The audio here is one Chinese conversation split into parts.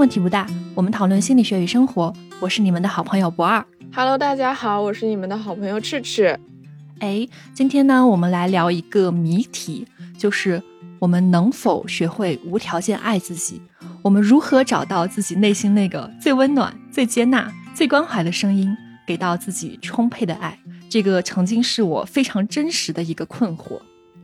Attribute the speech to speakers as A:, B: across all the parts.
A: 问题不大，我们讨论心理学与生活。我是你们的好朋友不二。
B: Hello，大家好，我是你们的好朋友赤赤。
A: 哎，今天呢，我们来聊一个谜题，就是我们能否学会无条件爱自己？我们如何找到自己内心那个最温暖、最接纳、最关怀的声音，给到自己充沛的爱？这个曾经是我非常真实的一个困惑。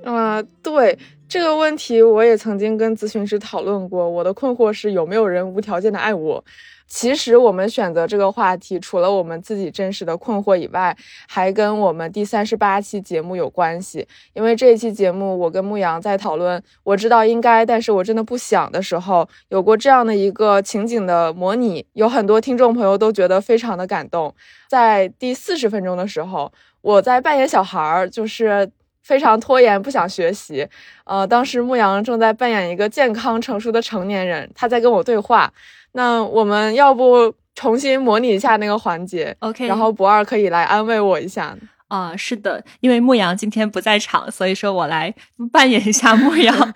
B: 啊，对这个问题，我也曾经跟咨询师讨论过。我的困惑是有没有人无条件的爱我？其实我们选择这个话题，除了我们自己真实的困惑以外，还跟我们第三十八期节目有关系。因为这一期节目，我跟牧羊在讨论，我知道应该，但是我真的不想的时候，有过这样的一个情景的模拟，有很多听众朋友都觉得非常的感动。在第四十分钟的时候，我在扮演小孩儿，就是。非常拖延，不想学习。呃，当时牧羊正在扮演一个健康成熟的成年人，他在跟我对话。那我们要不重新模拟一下那个环节
A: ？OK。
B: 然后不二可以来安慰我一下。
A: 啊，是的，因为牧羊今天不在场，所以说我来扮演一下牧羊。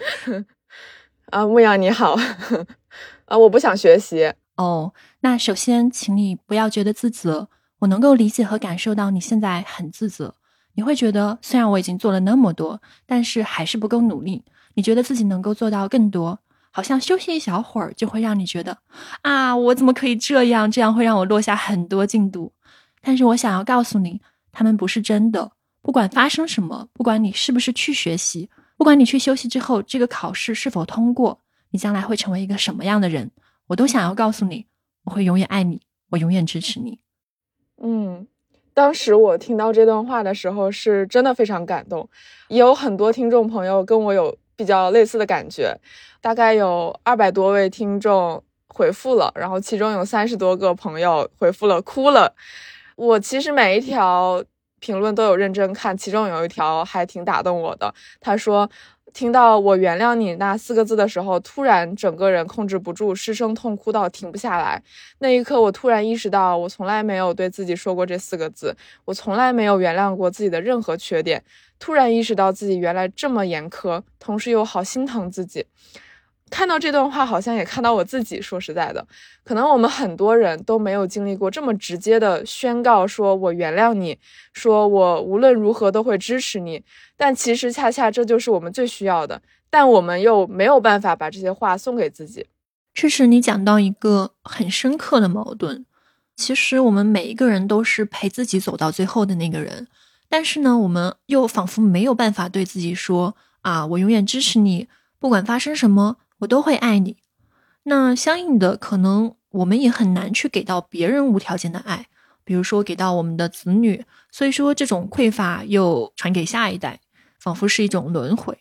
B: 啊，牧羊你好。啊，我不想学习。
A: 哦，那首先请你不要觉得自责，我能够理解和感受到你现在很自责。你会觉得，虽然我已经做了那么多，但是还是不够努力。你觉得自己能够做到更多，好像休息一小会儿就会让你觉得，啊，我怎么可以这样？这样会让我落下很多进度。但是我想要告诉你，他们不是真的。不管发生什么，不管你是不是去学习，不管你去休息之后这个考试是否通过，你将来会成为一个什么样的人，我都想要告诉你，我会永远爱你，我永远支持你。
B: 嗯。当时我听到这段话的时候，是真的非常感动。也有很多听众朋友跟我有比较类似的感觉，大概有二百多位听众回复了，然后其中有三十多个朋友回复了哭了。我其实每一条评论都有认真看，其中有一条还挺打动我的。他说。听到“我原谅你”那四个字的时候，突然整个人控制不住，失声痛哭到停不下来。那一刻，我突然意识到，我从来没有对自己说过这四个字，我从来没有原谅过自己的任何缺点。突然意识到自己原来这么严苛，同时又好心疼自己。看到这段话，好像也看到我自己。说实在的，可能我们很多人都没有经历过这么直接的宣告，说我原谅你，说我无论如何都会支持你。但其实恰恰这就是我们最需要的，但我们又没有办法把这些话送给自己。
A: 这是你讲到一个很深刻的矛盾。其实我们每一个人都是陪自己走到最后的那个人，但是呢，我们又仿佛没有办法对自己说啊，我永远支持你，不管发生什么。我都会爱你，那相应的，可能我们也很难去给到别人无条件的爱，比如说给到我们的子女，所以说这种匮乏又传给下一代，仿佛是一种轮回。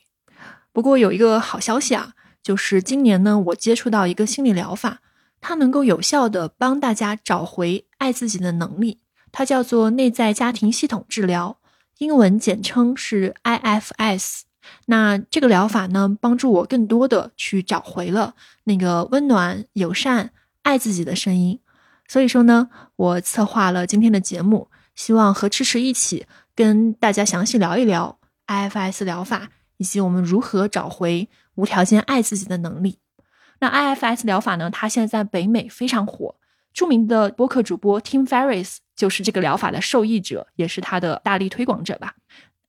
A: 不过有一个好消息啊，就是今年呢，我接触到一个心理疗法，它能够有效的帮大家找回爱自己的能力，它叫做内在家庭系统治疗，英文简称是 IFS。那这个疗法呢，帮助我更多的去找回了那个温暖、友善、爱自己的声音。所以说呢，我策划了今天的节目，希望和迟迟一起跟大家详细聊一聊 IFS 疗法，以及我们如何找回无条件爱自己的能力。那 IFS 疗法呢，它现在在北美非常火，著名的播客主播 Tim Ferris 就是这个疗法的受益者，也是他的大力推广者吧。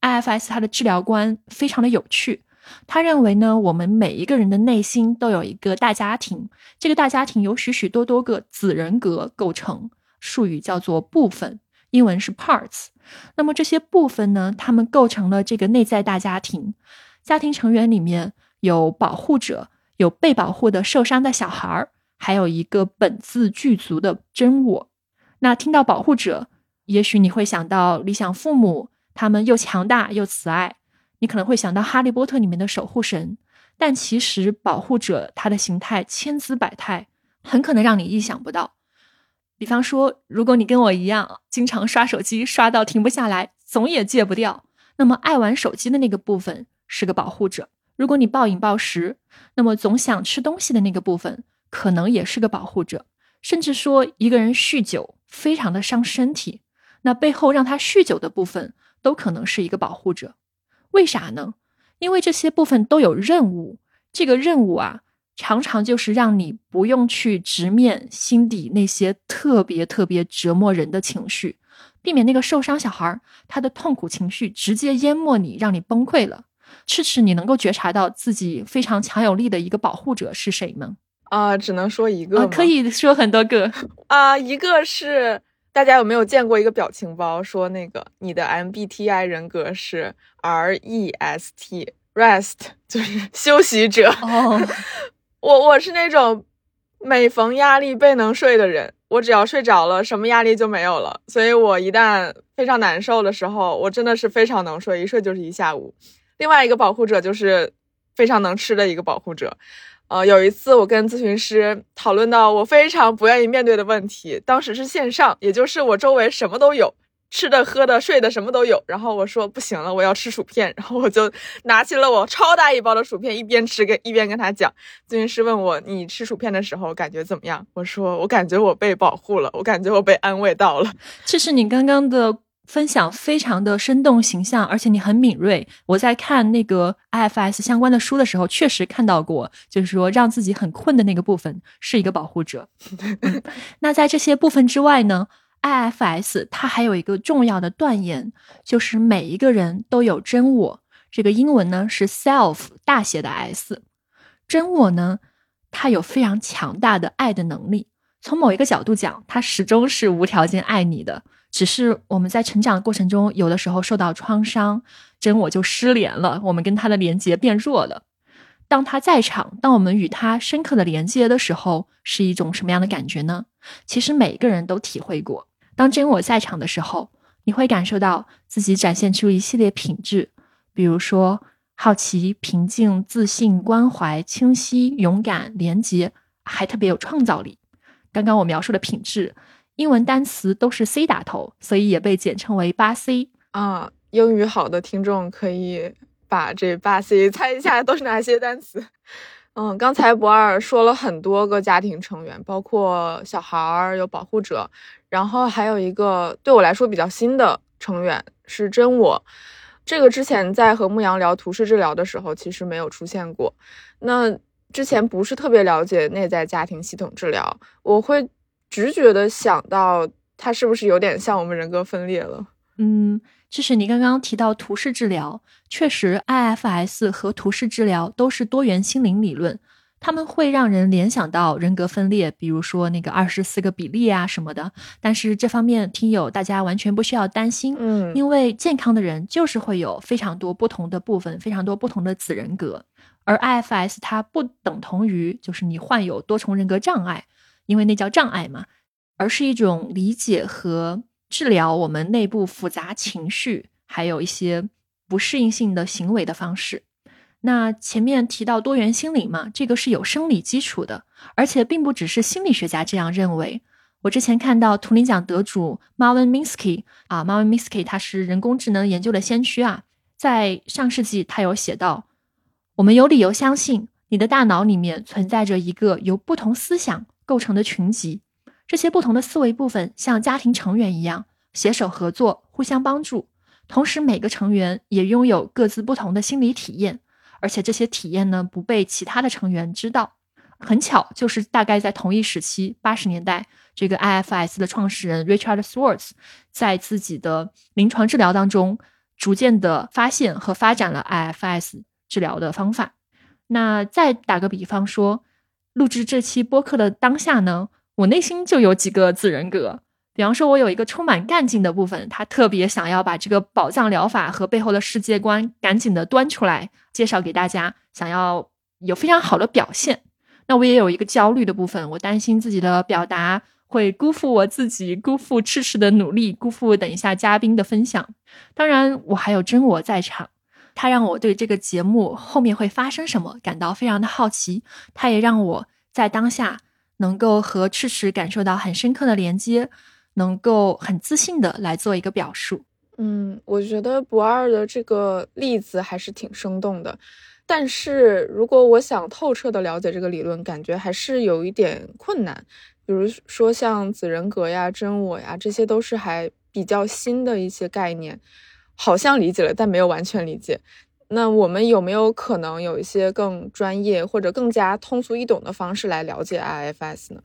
A: IFS 它的治疗观非常的有趣，他认为呢，我们每一个人的内心都有一个大家庭，这个大家庭由许许多多个子人格构成，术语叫做部分，英文是 parts。那么这些部分呢，他们构成了这个内在大家庭，家庭成员里面有保护者，有被保护的受伤的小孩儿，还有一个本自具足的真我。那听到保护者，也许你会想到理想父母。他们又强大又慈爱，你可能会想到《哈利波特》里面的守护神，但其实保护者他的形态千姿百态，很可能让你意想不到。比方说，如果你跟我一样，经常刷手机刷到停不下来，总也戒不掉，那么爱玩手机的那个部分是个保护者；如果你暴饮暴食，那么总想吃东西的那个部分可能也是个保护者。甚至说，一个人酗酒非常的伤身体，那背后让他酗酒的部分。都可能是一个保护者，为啥呢？因为这些部分都有任务，这个任务啊，常常就是让你不用去直面心底那些特别特别折磨人的情绪，避免那个受伤小孩他的痛苦情绪直接淹没你，让你崩溃了。赤赤，你能够觉察到自己非常强有力的一个保护者是谁吗？
B: 啊，只能说一个，
A: 可以说很多个
B: 啊。一个是大家有没有见过一个表情包，说那个你的 MBTI 人格是 REST，Rest 就是休息者。
A: 哦，
B: 我我是那种每逢压力倍能睡的人，我只要睡着了，什么压力就没有了。所以我一旦非常难受的时候，我真的是非常能睡，一睡就是一下午。另外一个保护者就是非常能吃的一个保护者，呃，有一次我跟咨询师讨论到我非常不愿意面对的问题，当时是线上，也就是我周围什么都有，吃的、喝的、睡的什么都有。然后我说不行了，我要吃薯片，然后我就拿起了我超大一包的薯片，一边吃跟一边跟他讲。咨询师问我你吃薯片的时候感觉怎么样？我说我感觉我被保护了，我感觉我被安慰到了。
A: 这是你刚刚的。分享非常的生动形象，而且你很敏锐。我在看那个 IFS 相关的书的时候，确实看到过，就是说让自己很困的那个部分是一个保护者。那在这些部分之外呢，IFS 它还有一个重要的断言，就是每一个人都有真我。这个英文呢是 self 大写的 S。真我呢，它有非常强大的爱的能力。从某一个角度讲，它始终是无条件爱你的。只是我们在成长的过程中，有的时候受到创伤，真我就失联了，我们跟他的连接变弱了。当他在场，当我们与他深刻的连接的时候，是一种什么样的感觉呢？其实每个人都体会过，当真我在场的时候，你会感受到自己展现出一系列品质，比如说好奇、平静、自信、关怀、清晰、勇敢、廉洁，还特别有创造力。刚刚我描述的品质。英文单词都是 C 打头，所以也被简称为八 C
B: 啊。英语好的听众可以把这八 C 猜一下都是哪些单词。嗯，刚才博二说了很多个家庭成员，包括小孩儿有保护者，然后还有一个对我来说比较新的成员是真我。这个之前在和牧羊聊图式治疗的时候，其实没有出现过。那之前不是特别了解内在家庭系统治疗，我会。直觉的想到，它是不是有点像我们人格分裂了？
A: 嗯，就是你刚刚提到图式治疗，确实，IFS 和图式治疗都是多元心灵理论，他们会让人联想到人格分裂，比如说那个二十四个比例啊什么的。但是这方面听友大家完全不需要担心，
B: 嗯，
A: 因为健康的人就是会有非常多不同的部分，非常多不同的子人格，而 IFS 它不等同于就是你患有多重人格障碍。因为那叫障碍嘛，而是一种理解和治疗我们内部复杂情绪，还有一些不适应性的行为的方式。那前面提到多元心理嘛，这个是有生理基础的，而且并不只是心理学家这样认为。我之前看到图灵奖得主 Marvin Minsky 啊，Marvin Minsky 他是人工智能研究的先驱啊，在上世纪他有写到，我们有理由相信你的大脑里面存在着一个由不同思想。构成的群集，这些不同的思维部分像家庭成员一样携手合作，互相帮助。同时，每个成员也拥有各自不同的心理体验，而且这些体验呢不被其他的成员知道。很巧，就是大概在同一时期，八十年代，这个 IFS 的创始人 Richard Swartz 在自己的临床治疗当中，逐渐的发现和发展了 IFS 治疗的方法。那再打个比方说。录制这期播客的当下呢，我内心就有几个子人格。比方说，我有一个充满干劲的部分，他特别想要把这个宝藏疗法和背后的世界观赶紧的端出来，介绍给大家，想要有非常好的表现。那我也有一个焦虑的部分，我担心自己的表达会辜负我自己，辜负赤赤的努力，辜负等一下嘉宾的分享。当然，我还有真我在场。他让我对这个节目后面会发生什么感到非常的好奇，他也让我在当下能够和赤池感受到很深刻的连接，能够很自信的来做一个表述。
B: 嗯，我觉得不二的这个例子还是挺生动的，但是如果我想透彻的了解这个理论，感觉还是有一点困难。比如说像子人格呀、真我呀，这些都是还比较新的一些概念。好像理解了，但没有完全理解。那我们有没有可能有一些更专业或者更加通俗易懂的方式来了解 IFS 呢？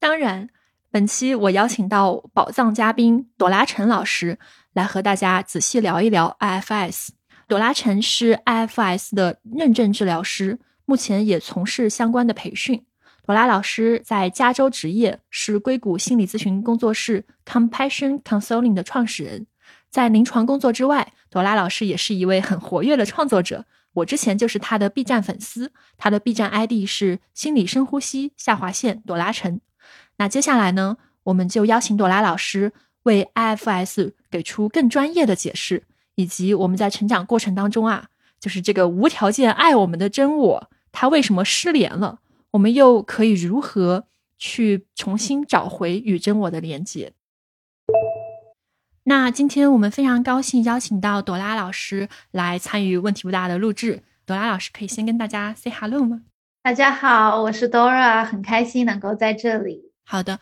A: 当然，本期我邀请到宝藏嘉宾朵拉陈老师来和大家仔细聊一聊 IFS。朵拉陈是 IFS 的认证治疗师，目前也从事相关的培训。朵拉老师在加州执业，是硅谷心理咨询工作室 Compassion Consulting 的创始人。在临床工作之外，朵拉老师也是一位很活跃的创作者。我之前就是他的 B 站粉丝，他的 B 站 ID 是心理深呼吸下划线朵拉陈。那接下来呢，我们就邀请朵拉老师为 IFS 给出更专业的解释。以及我们在成长过程当中啊，就是这个无条件爱我们的真我，他为什么失联了？我们又可以如何去重新找回与真我的连接？那今天我们非常高兴邀请到朵拉老师来参与问题不大的录制。朵拉老师可以先跟大家 say hello 吗？
C: 大家好，我是 Dora，很开心能够在这里。
A: 好的。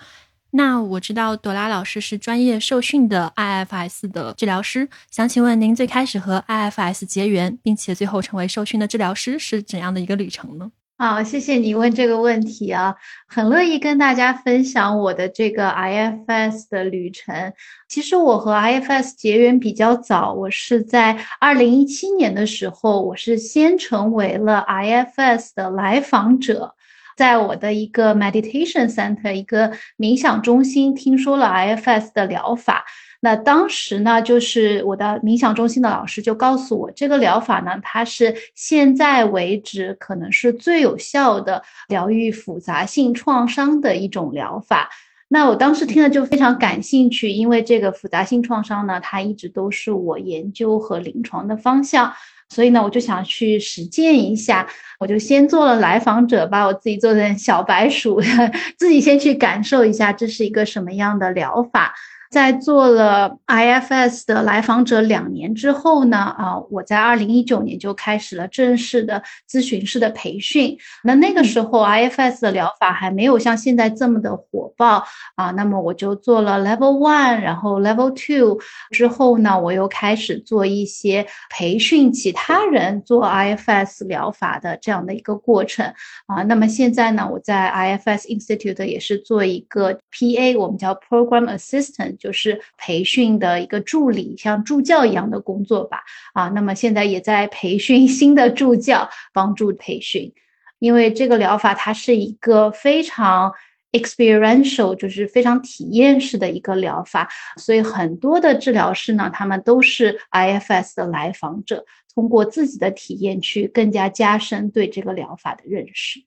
A: 那我知道朵拉老师是专业受训的 IFS 的治疗师，想请问您最开始和 IFS 结缘，并且最后成为受训的治疗师是怎样的一个旅程呢？
C: 好，谢谢你问这个问题啊，很乐意跟大家分享我的这个 IFS 的旅程。其实我和 IFS 结缘比较早，我是在二零一七年的时候，我是先成为了 IFS 的来访者。在我的一个 meditation center，一个冥想中心，听说了 IFS 的疗法。那当时呢，就是我的冥想中心的老师就告诉我，这个疗法呢，它是现在为止可能是最有效的疗愈复杂性创伤的一种疗法。那我当时听了就非常感兴趣，因为这个复杂性创伤呢，它一直都是我研究和临床的方向。所以呢，我就想去实践一下，我就先做了来访者，把我自己做成小白鼠，自己先去感受一下这是一个什么样的疗法。在做了 IFS 的来访者两年之后呢，啊，我在二零一九年就开始了正式的咨询师的培训。那那个时候 IFS 的疗法还没有像现在这么的火爆啊。那么我就做了 Level One，然后 Level Two 之后呢，我又开始做一些培训其他人做 IFS 疗法的这样的一个过程啊。那么现在呢，我在 IFS Institute 也是做一个 PA，我们叫 Program Assistant。就是培训的一个助理，像助教一样的工作吧。啊，那么现在也在培训 新的助教，帮助培训。因为这个疗法它是一个非常 experiential，就是非常体验式的一个疗法，所以很多的治疗师呢，他们都是 IFS 的来访者，通过自己的体验去更加加深对这个疗法的认识。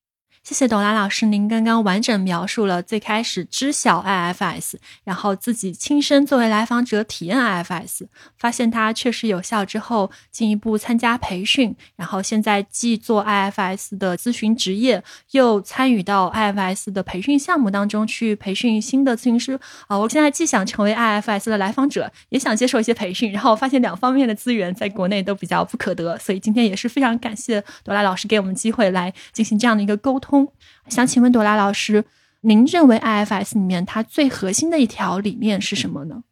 A: 谢谢朵拉老师，您刚刚完整描述了最开始知晓 IFS，然后自己亲身作为来访者体验 IFS，发现它确实有效之后，进一步参加培训，然后现在既做 IFS 的咨询职业，又参与到 IFS 的培训项目当中去培训新的咨询师。啊，我现在既想成为 IFS 的来访者，也想接受一些培训，然后我发现两方面的资源在国内都比较不可得，所以今天也是非常感谢朵拉老师给我们机会来进行这样的一个沟通。想请问朵拉老师，您认为 IFS 里面它最核心的一条理念是什么呢？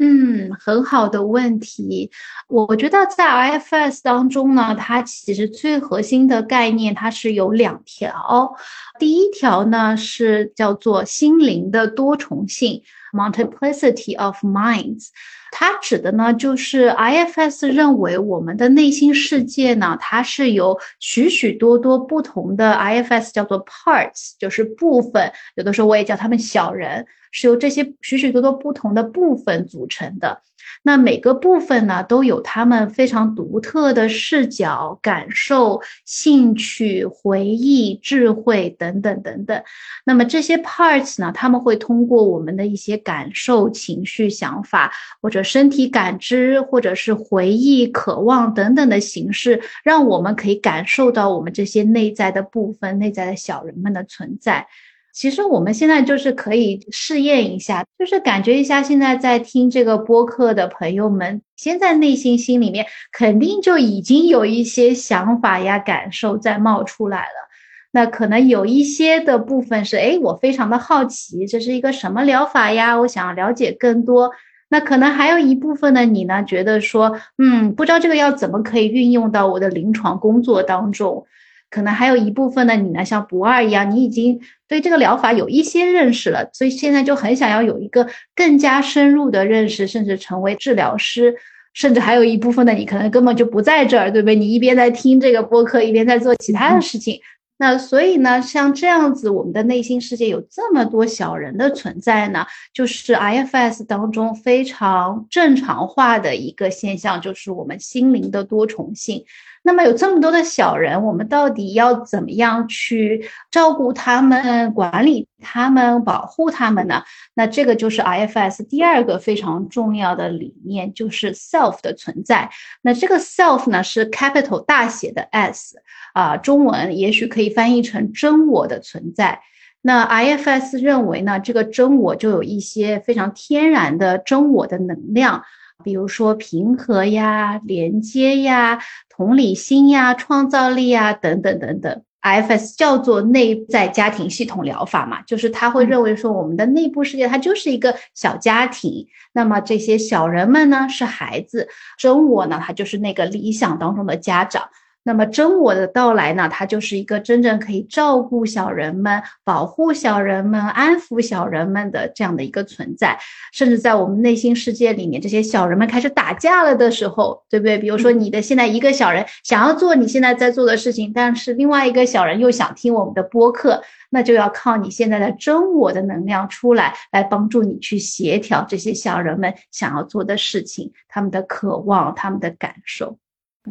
C: 嗯，很好的问题。我觉得在 IFS 当中呢，它其实最核心的概念它是有两条。第一条呢是叫做心灵的多重性 （Multiplicity of Minds）。它指的呢，就是 IFS 认为我们的内心世界呢，它是由许许多多不同的 IFS 叫做 parts，就是部分，有的时候我也叫他们小人，是由这些许许多多不同的部分组成的。那每个部分呢，都有他们非常独特的视角、感受、兴趣、回忆、智慧等等等等。那么这些 parts 呢，他们会通过我们的一些感受、情绪、想法，或者身体感知，或者是回忆、渴望等等的形式，让我们可以感受到我们这些内在的部分、内在的小人们的存在。其实我们现在就是可以试验一下，就是感觉一下，现在在听这个播客的朋友们，现在内心心里面肯定就已经有一些想法呀、感受在冒出来了。那可能有一些的部分是，哎，我非常的好奇，这是一个什么疗法呀？我想要了解更多。那可能还有一部分的你呢，觉得说，嗯，不知道这个要怎么可以运用到我的临床工作当中。可能还有一部分的你呢，像不二一样，你已经对这个疗法有一些认识了，所以现在就很想要有一个更加深入的认识，甚至成为治疗师。甚至还有一部分的你可能根本就不在这儿，对不对？你一边在听这个播客，一边在做其他的事情。那所以呢，像这样子，我们的内心世界有这么多小人的存在呢，就是 IFS 当中非常正常化的一个现象，就是我们心灵的多重性。那么有这么多的小人，我们到底要怎么样去照顾他们、管理他们、保护他们呢？那这个就是 IFS 第二个非常重要的理念，就是 self 的存在。那这个 self 呢是 capital 大写的 S 啊，中文也许可以翻译成真我的存在。那 IFS 认为呢，这个真我就有一些非常天然的真我的能量。比如说平和呀、连接呀、同理心呀、创造力呀等等等等，IFS 叫做内在家庭系统疗法嘛，就是他会认为说我们的内部世界它就是一个小家庭，那么这些小人们呢是孩子，真我呢他就是那个理想当中的家长。那么真我的到来呢，它就是一个真正可以照顾小人们、保护小人们、安抚小人们的这样的一个存在。甚至在我们内心世界里面，这些小人们开始打架了的时候，对不对？比如说你的现在一个小人想要做你现在在做的事情，但是另外一个小人又想听我们的播客，那就要靠你现在的真我的能量出来，来帮助你去协调这些小人们想要做的事情、他们的渴望、他们的感受。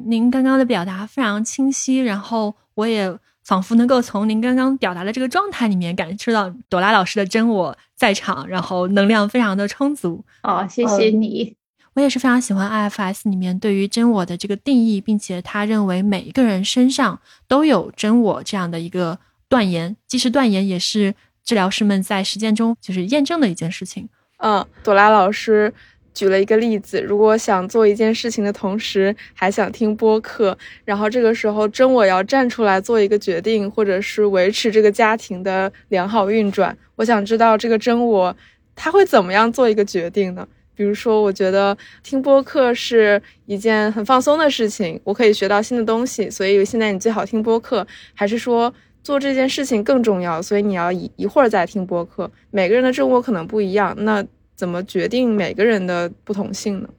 A: 您刚刚的表达非常清晰，然后我也仿佛能够从您刚刚表达的这个状态里面感受到朵拉老师的真我在场，然后能量非常的充足。
C: 哦，谢谢你。
A: 我也是非常喜欢 IFS 里面对于真我的这个定义，并且他认为每一个人身上都有真我这样的一个断言，既是断言，也是治疗师们在实践中就是验证的一件事情。
B: 嗯，朵拉老师。举了一个例子，如果想做一件事情的同时还想听播客，然后这个时候真我要站出来做一个决定，或者是维持这个家庭的良好运转，我想知道这个真我他会怎么样做一个决定呢？比如说，我觉得听播客是一件很放松的事情，我可以学到新的东西，所以现在你最好听播客，还是说做这件事情更重要，所以你要一一会儿再听播客？每个人的真我可能不一样，那。怎么决定每个人的不同性呢？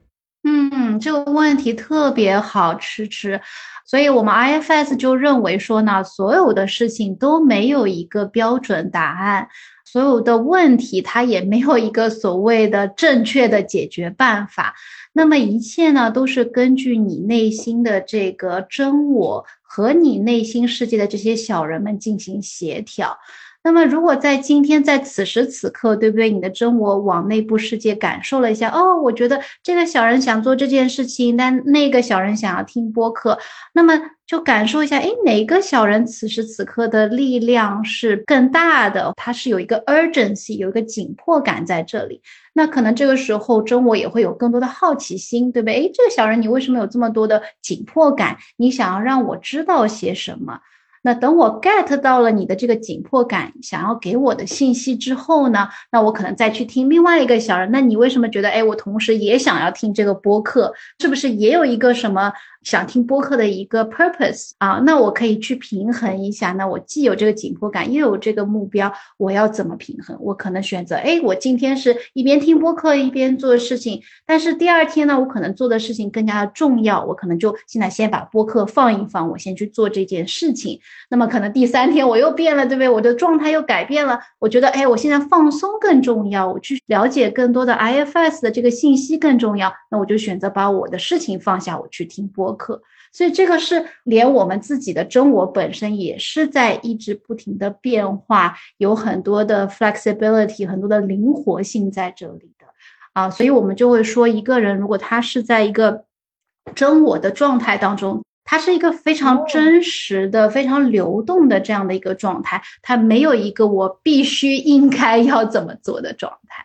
C: 嗯，这个问题特别好，吃吃。所以我们 IFS 就认为说呢，所有的事情都没有一个标准答案，所有的问题它也没有一个所谓的正确的解决办法。那么一切呢，都是根据你内心的这个真我和你内心世界的这些小人们进行协调。那么，如果在今天，在此时此刻，对不对？你的真我往内部世界感受了一下，哦，我觉得这个小人想做这件事情，但那个小人想要听播客，那么就感受一下，哎，哪个小人此时此刻的力量是更大的？他是有一个 urgency，有一个紧迫感在这里。那可能这个时候真我也会有更多的好奇心，对不对？哎，这个小人你为什么有这么多的紧迫感？你想要让我知道些什么？那等我 get 到了你的这个紧迫感，想要给我的信息之后呢，那我可能再去听另外一个小人。那你为什么觉得，哎，我同时也想要听这个播客，是不是也有一个什么？想听播客的一个 purpose 啊，那我可以去平衡一下。那我既有这个紧迫感，又有这个目标，我要怎么平衡？我可能选择，哎，我今天是一边听播客一边做事情，但是第二天呢，我可能做的事情更加重要，我可能就现在先把播客放一放，我先去做这件事情。那么可能第三天我又变了，对不对？我的状态又改变了，我觉得，哎，我现在放松更重要，我去了解更多的 IFS 的这个信息更重要，那我就选择把我的事情放下，我去听播。播客，所以这个是连我们自己的真我本身也是在一直不停的变化，有很多的 flexibility，很多的灵活性在这里的啊，所以我们就会说，一个人如果他是在一个真我的状态当中，他是一个非常真实的、非常流动的这样的一个状态，他没有一个我必须应该要怎么做的状态。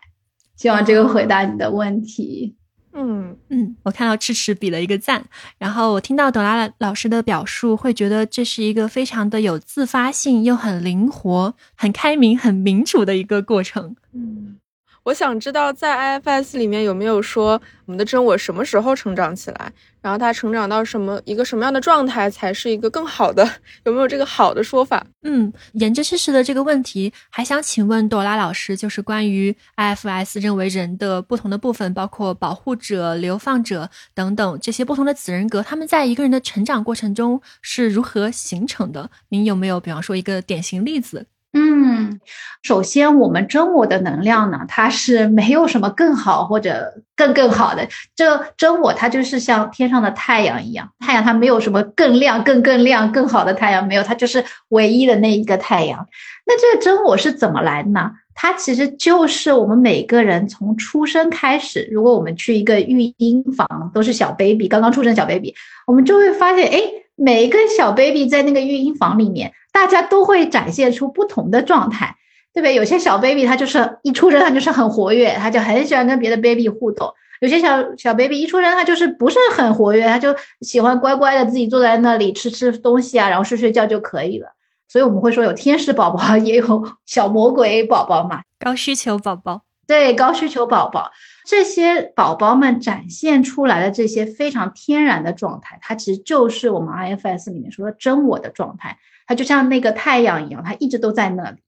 C: 希望这个回答你的问题。
B: 嗯
A: 嗯，我看到赤赤比了一个赞，然后我听到朵拉老师的表述，会觉得这是一个非常的有自发性又很灵活、很开明、很民主的一个过程。
B: 嗯，我想知道在 IFS 里面有没有说我们的真我什么时候成长起来，然后他成长到什么一个什么样的状态才是一个更好的？有没有这个好的说法？
A: 嗯，研究事实的这个问题，还想请问朵拉老师，就是关于 IFS 认为人的不同的部分，包括保护者、流放者等等这些不同的子人格，他们在一个人的成长过程中是如何形成的？您有没有比方说一个典型例子？
C: 嗯，首先，我们真我的能量呢，它是没有什么更好或者更更好的。这真我，它就是像天上的太阳一样，太阳它没有什么更亮、更更亮、更好的太阳，没有，它就是唯一的那一个太阳。那这个真我是怎么来的呢？它其实就是我们每个人从出生开始，如果我们去一个育婴房，都是小 baby，刚刚出生小 baby，我们就会发现，哎，每一个小 baby 在那个育婴房里面。大家都会展现出不同的状态，对不对？有些小 baby 他就是一出生他就是很活跃，他就很喜欢跟别的 baby 互动；有些小小 baby 一出生他就是不是很活跃，他就喜欢乖乖的自己坐在那里吃吃东西啊，然后睡睡觉就可以了。所以我们会说有天使宝宝，也有小魔鬼宝宝嘛，
A: 高需求宝宝。
C: 对，高需求宝宝，这些宝宝们展现出来的这些非常天然的状态，它其实就是我们 IFS 里面说的真我的状态。它就像那个太阳一样，它一直都在那里。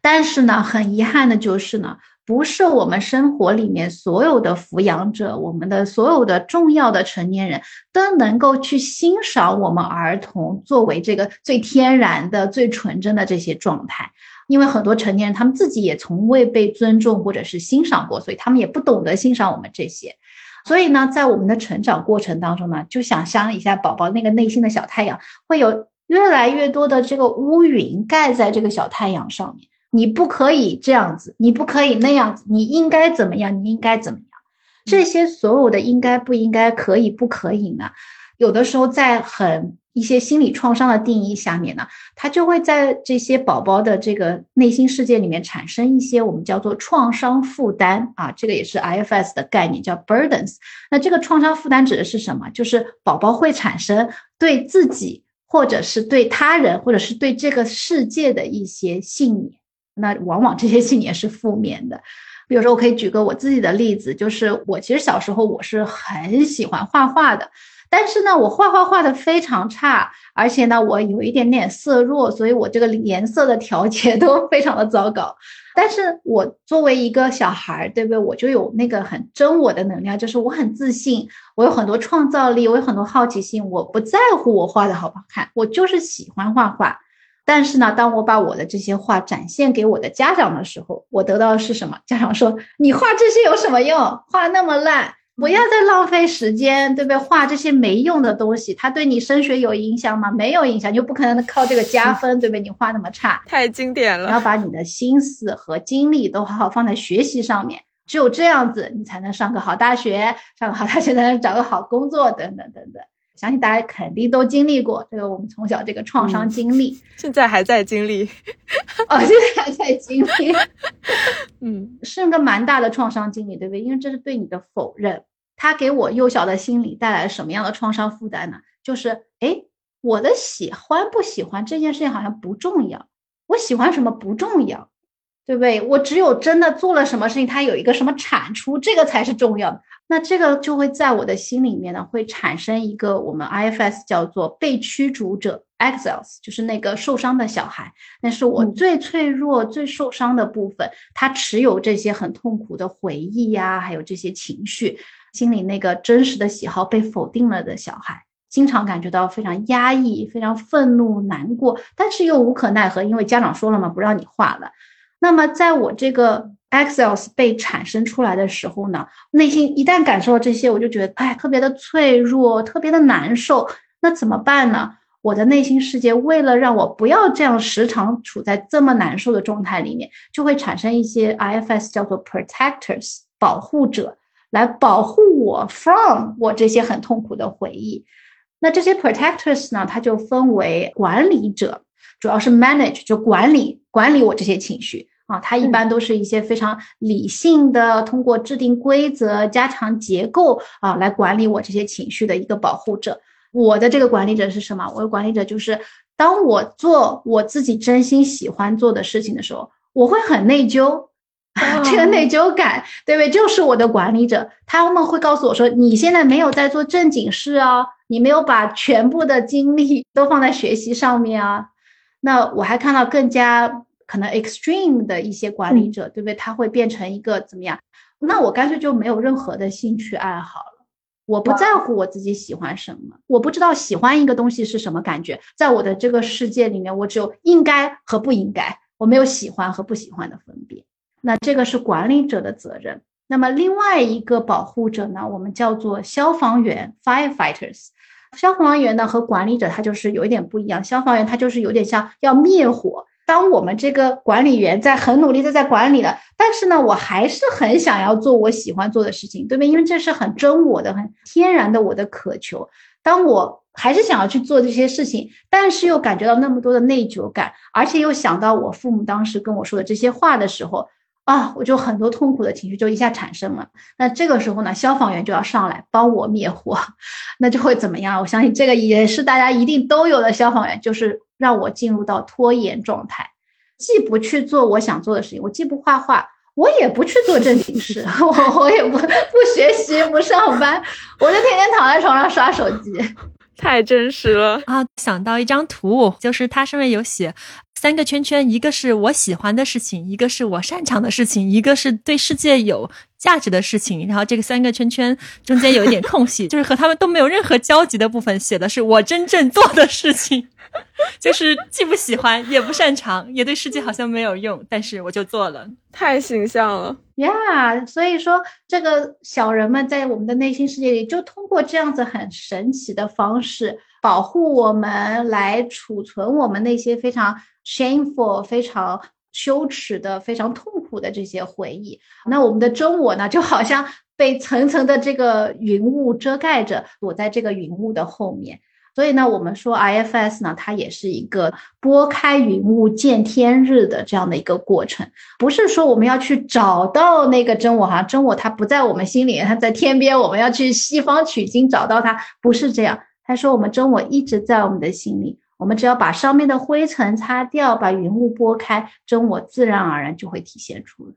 C: 但是呢，很遗憾的就是呢，不是我们生活里面所有的抚养者，我们的所有的重要的成年人都能够去欣赏我们儿童作为这个最天然的、最纯真的这些状态。因为很多成年人他们自己也从未被尊重或者是欣赏过，所以他们也不懂得欣赏我们这些。所以呢，在我们的成长过程当中呢，就想象一下宝宝那个内心的小太阳会有。越来越多的这个乌云盖在这个小太阳上面，你不可以这样子，你不可以那样子，你应该怎么样？你应该怎么样？这些所有的应该不应该、可以不可以呢？有的时候在很一些心理创伤的定义下面呢，它就会在这些宝宝的这个内心世界里面产生一些我们叫做创伤负担啊，这个也是 IFS 的概念，叫 burdens。那这个创伤负担指的是什么？就是宝宝会产生对自己。或者是对他人，或者是对这个世界的一些信念，那往往这些信念是负面的。比如说，我可以举个我自己的例子，就是我其实小时候我是很喜欢画画的，但是呢，我画画画的非常差，而且呢，我有一点点色弱，所以我这个颜色的调节 都非常的糟糕。但是我作为一个小孩，对不对？我就有那个很真我的能量，就是我很自信，我有很多创造力，我有很多好奇心，我不在乎我画的好不好看，我就是喜欢画画。但是呢，当我把我的这些画展现给我的家长的时候，我得到的是什么？家长说：“你画这些有什么用？画那么烂。”不要再浪费时间，对不对？画这些没用的东西，它对你升学有影响吗？没有影响，就不可能靠这个加分，对不对？你画那么差，
B: 太经典了。
C: 你要把你的心思和精力都好好放在学习上面，只有这样子，你才能上个好大学，上个好大学才能找个好工作，等等等等。相信大家肯定都经历过这个，我们从小这个创伤经历，
B: 现在还在经历，
C: 哦，现在还在经历，嗯，是个蛮大的创伤经历，对不对？因为这是对你的否认。他给我幼小的心理带来了什么样的创伤负担呢？就是，哎，我的喜欢不喜欢这件事情好像不重要，我喜欢什么不重要，对不对？我只有真的做了什么事情，它有一个什么产出，这个才是重要的。那这个就会在我的心里面呢，会产生一个我们 IFS 叫做被驱逐者 （exiles），就是那个受伤的小孩，那是我最脆弱、最受伤的部分。他持有这些很痛苦的回忆呀，还有这些情绪。心里那个真实的喜好被否定了的小孩，经常感觉到非常压抑、非常愤怒、难过，但是又无可奈何，因为家长说了嘛，不让你画了。那么，在我这个 Excels 被产生出来的时候呢，内心一旦感受到这些，我就觉得哎，特别的脆弱，特别的难受。那怎么办呢？我的内心世界为了让我不要这样时常处在这么难受的状态里面，就会产生一些 IFS 叫做 Protectors 保护者。来保护我 from 我这些很痛苦的回忆，那这些 protectors 呢？它就分为管理者，主要是 manage 就管理管理我这些情绪啊。它一般都是一些非常理性的，通过制定规则、加强结构啊，来管理我这些情绪的一个保护者。我的这个管理者是什么？我的管理者就是，当我做我自己真心喜欢做的事情的时候，我会很内疚。这个内疚感，对不对？就是我的管理者，他们会告诉我说：“你现在没有在做正经事哦，你没有把全部的精力都放在学习上面啊。”那我还看到更加可能 extreme 的一些管理者，对不对？他会变成一个怎么样？那我干脆就没有任何的兴趣爱好了，我不在乎我自己喜欢什么，我不知道喜欢一个东西是什么感觉，在我的这个世界里面，我只有应该和不应该，我没有喜欢和不喜欢的分别。那这个是管理者的责任。那么另外一个保护者呢，我们叫做消防员 （firefighters）。消防员呢和管理者他就是有一点不一样。消防员他就是有点像要灭火。当我们这个管理员在很努力的在管理了，但是呢，我还是很想要做我喜欢做的事情，对不对？因为这是很真我的、很天然的我的渴求。当我还是想要去做这些事情，但是又感觉到那么多的内疚感，而且又想到我父母当时跟我说的这些话的时候。啊，我就很多痛苦的情绪就一下产生了。那这个时候呢，消防员就要上来帮我灭火，那就会怎么样？我相信这个也是大家一定都有的。消防员就是让我进入到拖延状态，既不去做我想做的事情，我既不画画，我也不去做正经事，我我也不不学习不上班，我就天天躺在床上刷手机，
B: 太真实了
A: 啊！想到一张图，就是它上面有写。三个圈圈，一个是我喜欢的事情，一个是我擅长的事情，一个是对世界有价值的事情。然后这个三个圈圈中间有一点空隙，就是和他们都没有任何交集的部分，写的是我真正做的事情，就是既不喜欢也不擅长，也对世界好像没有用，但是我就做了，
B: 太形象了
C: 呀！所以说，这个小人们在我们的内心世界里，就通过这样子很神奇的方式。保护我们，来储存我们那些非常 shameful、非常羞耻的、非常痛苦的这些回忆。那我们的真我呢，就好像被层层的这个云雾遮盖着，躲在这个云雾的后面。所以呢，我们说 IFS 呢，它也是一个拨开云雾见天日的这样的一个过程。不是说我们要去找到那个真我，哈，真我它不在我们心里，它在天边，我们要去西方取经找到它，不是这样。他说：“我们真我一直在我们的心里，我们只要把上面的灰尘擦掉，把云雾拨开，真我自然而然就会体现出来。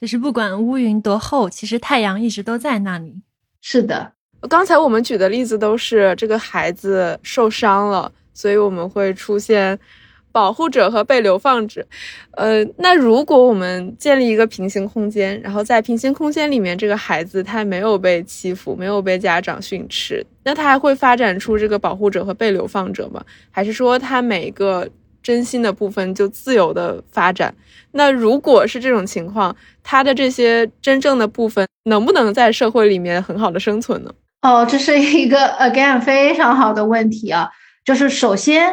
A: 就是不管乌云多厚，其实太阳一直都在那里。
C: 是的，
B: 刚才我们举的例子都是这个孩子受伤了，所以我们会出现。”保护者和被流放者，呃，那如果我们建立一个平行空间，然后在平行空间里面，这个孩子他没有被欺负，没有被家长训斥，那他还会发展出这个保护者和被流放者吗？还是说他每一个真心的部分就自由的发展？那如果是这种情况，他的这些真正的部分能不能在社会里面很好的生存呢？
C: 哦，这是一个 again 非常好的问题啊，就是首先。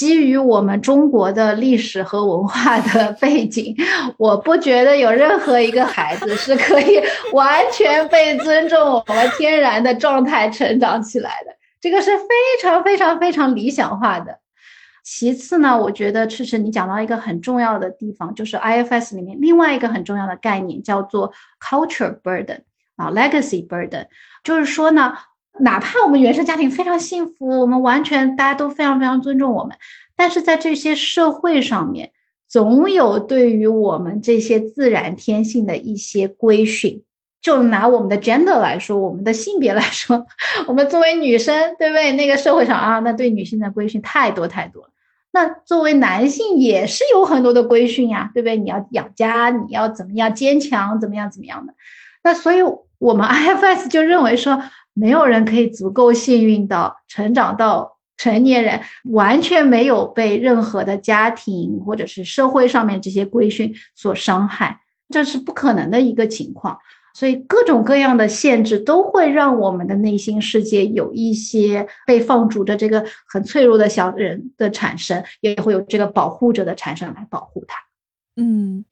C: 基于我们中国的历史和文化的 背景，我不觉得有任何一个孩子是可以 完全被尊重、我们天然的状态成长起来的。这个是非常非常非常理想化的。其次呢，我觉得赤赤你讲到一个很重要的地方，就是 IFS 里面另外一个很重要的概念叫做 culture burden 啊，legacy burden，就是说呢。哪怕我们原生家庭非常幸福，我们完全大家都非常非常尊重我们，但是在这些社会上面，总有对于我们这些自然天性的一些规训。就拿我们的 gender 来说，我们的性别来说，我们作为女生，对不对？那个社会上啊，那对女性的规训太多太多了。那作为男性也是有很多的规训呀，对不对？你要养家，你要怎么样坚强，怎么样怎么样的。那所以我们 IFS 就认为说。没有人可以足够幸运的成长到成年人，完全没有被任何的家庭或者是社会上面这些规训所伤害，这是不可能的一个情况。所以各种各样的限制都会让我们的内心世界有一些被放逐的这个很脆弱的小人的产生，也会有这个保护者的产生来保护他。
A: 嗯，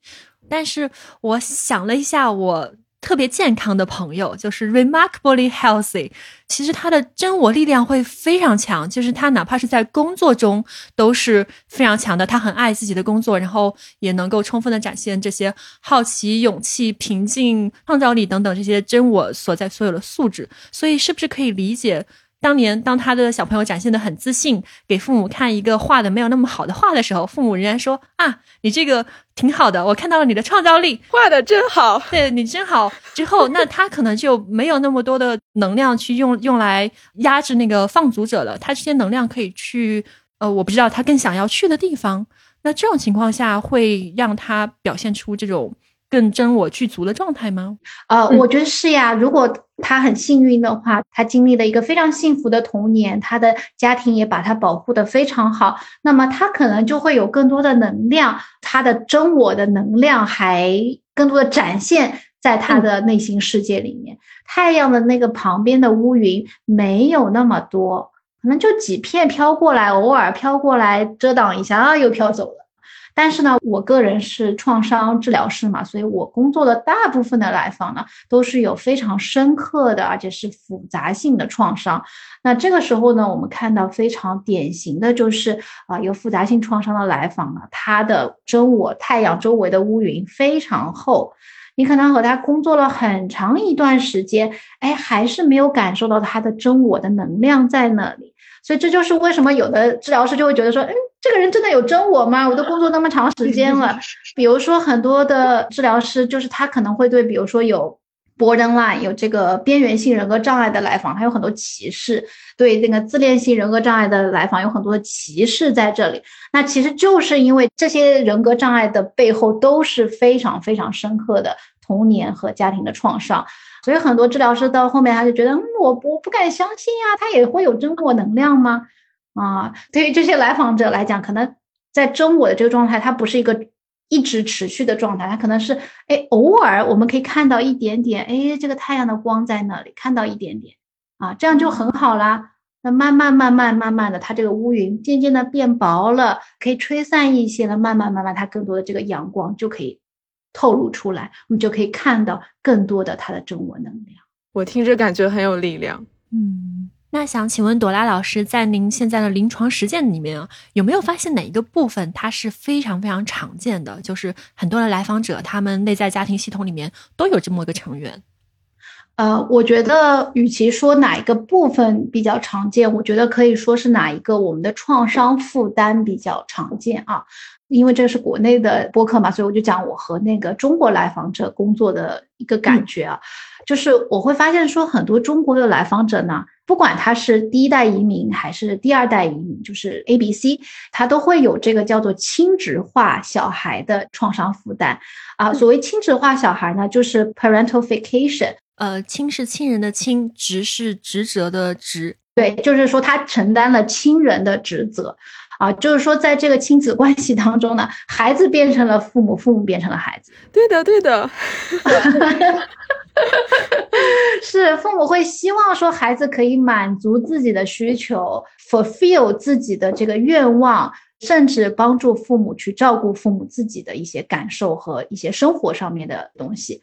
A: 但是我想了一下，我。特别健康的朋友就是 remarkably healthy，其实他的真我力量会非常强，就是他哪怕是在工作中都是非常强的。他很爱自己的工作，然后也能够充分的展现这些好奇、勇气、平静、创造力等等这些真我所在所有的素质。所以，是不是可以理解当年当他的小朋友展现的很自信，给父母看一个画的没有那么好的画的时候，父母仍然说啊，你这个挺好的，我看到了你的创造力，
B: 画的真好，
A: 对你真好。之后，那他可能就没有那么多的能量去用用来压制那个放逐者了，他这些能量可以去，呃，我不知道他更想要去的地方。那这种情况下，会让他表现出这种。更真我具足的状态吗？
C: 呃，我觉得是呀。如果他很幸运的话，他经历了一个非常幸福的童年，他的家庭也把他保护的非常好，那么他可能就会有更多的能量，他的真我的能量还更多的展现在他的内心世界里面。太阳的那个旁边的乌云没有那么多，可能就几片飘过来，偶尔飘过来遮挡一下啊，又飘走了。但是呢，我个人是创伤治疗师嘛，所以我工作的大部分的来访呢，都是有非常深刻的，而且是复杂性的创伤。那这个时候呢，我们看到非常典型的就是啊，有复杂性创伤的来访呢，他的真我太阳周围的乌云非常厚，你可能和他工作了很长一段时间，哎，还是没有感受到他的真我的能量在那里。所以这就是为什么有的治疗师就会觉得说，嗯。这个人真的有真我吗？我都工作那么长时间了。比如说，很多的治疗师就是他可能会对，比如说有 borderline 有这个边缘性人格障碍的来访，还有很多歧视；对那个自恋性人格障碍的来访，有很多的歧视在这里。那其实就是因为这些人格障碍的背后都是非常非常深刻的童年和家庭的创伤，所以很多治疗师到后面他就觉得，嗯，我我不敢相信呀，他也会有真我能量吗？啊，对于这些来访者来讲，可能在真我的这个状态，它不是一个一直持续的状态，它可能是哎，偶尔我们可以看到一点点，哎，这个太阳的光在那里，看到一点点，啊，这样就很好啦。那慢慢慢慢慢慢的，它这个乌云渐渐的变薄了，可以吹散一些了，慢慢慢慢，它更多的这个阳光就可以透露出来，我们就可以看到更多的他的真我能量。
B: 我听着感觉很有力量，
A: 嗯。那想请问朵拉老师，在您现在的临床实践里面啊，有没有发现哪一个部分它是非常非常常见的？就是很多的来访者，他们内在家庭系统里面都有这么一个成员。
C: 呃，我觉得与其说哪一个部分比较常见，我觉得可以说是哪一个我们的创伤负担比较常见啊。因为这是国内的播客嘛，所以我就讲我和那个中国来访者工作的一个感觉啊，就是我会发现说很多中国的来访者呢。不管他是第一代移民还是第二代移民，就是 A、B、C，他都会有这个叫做亲职化小孩的创伤负担啊。所谓亲职化小孩呢，就是 parentalification，
A: 呃，亲是亲人的亲，职是职责的职，
C: 对，就是说他承担了亲人的职责啊，就是说在这个亲子关系当中呢，孩子变成了父母，父母变成了孩子。
B: 对的，对的。
C: 是父母会希望说孩子可以满足自己的需求，fulfill 自己的这个愿望，甚至帮助父母去照顾父母自己的一些感受和一些生活上面的东西。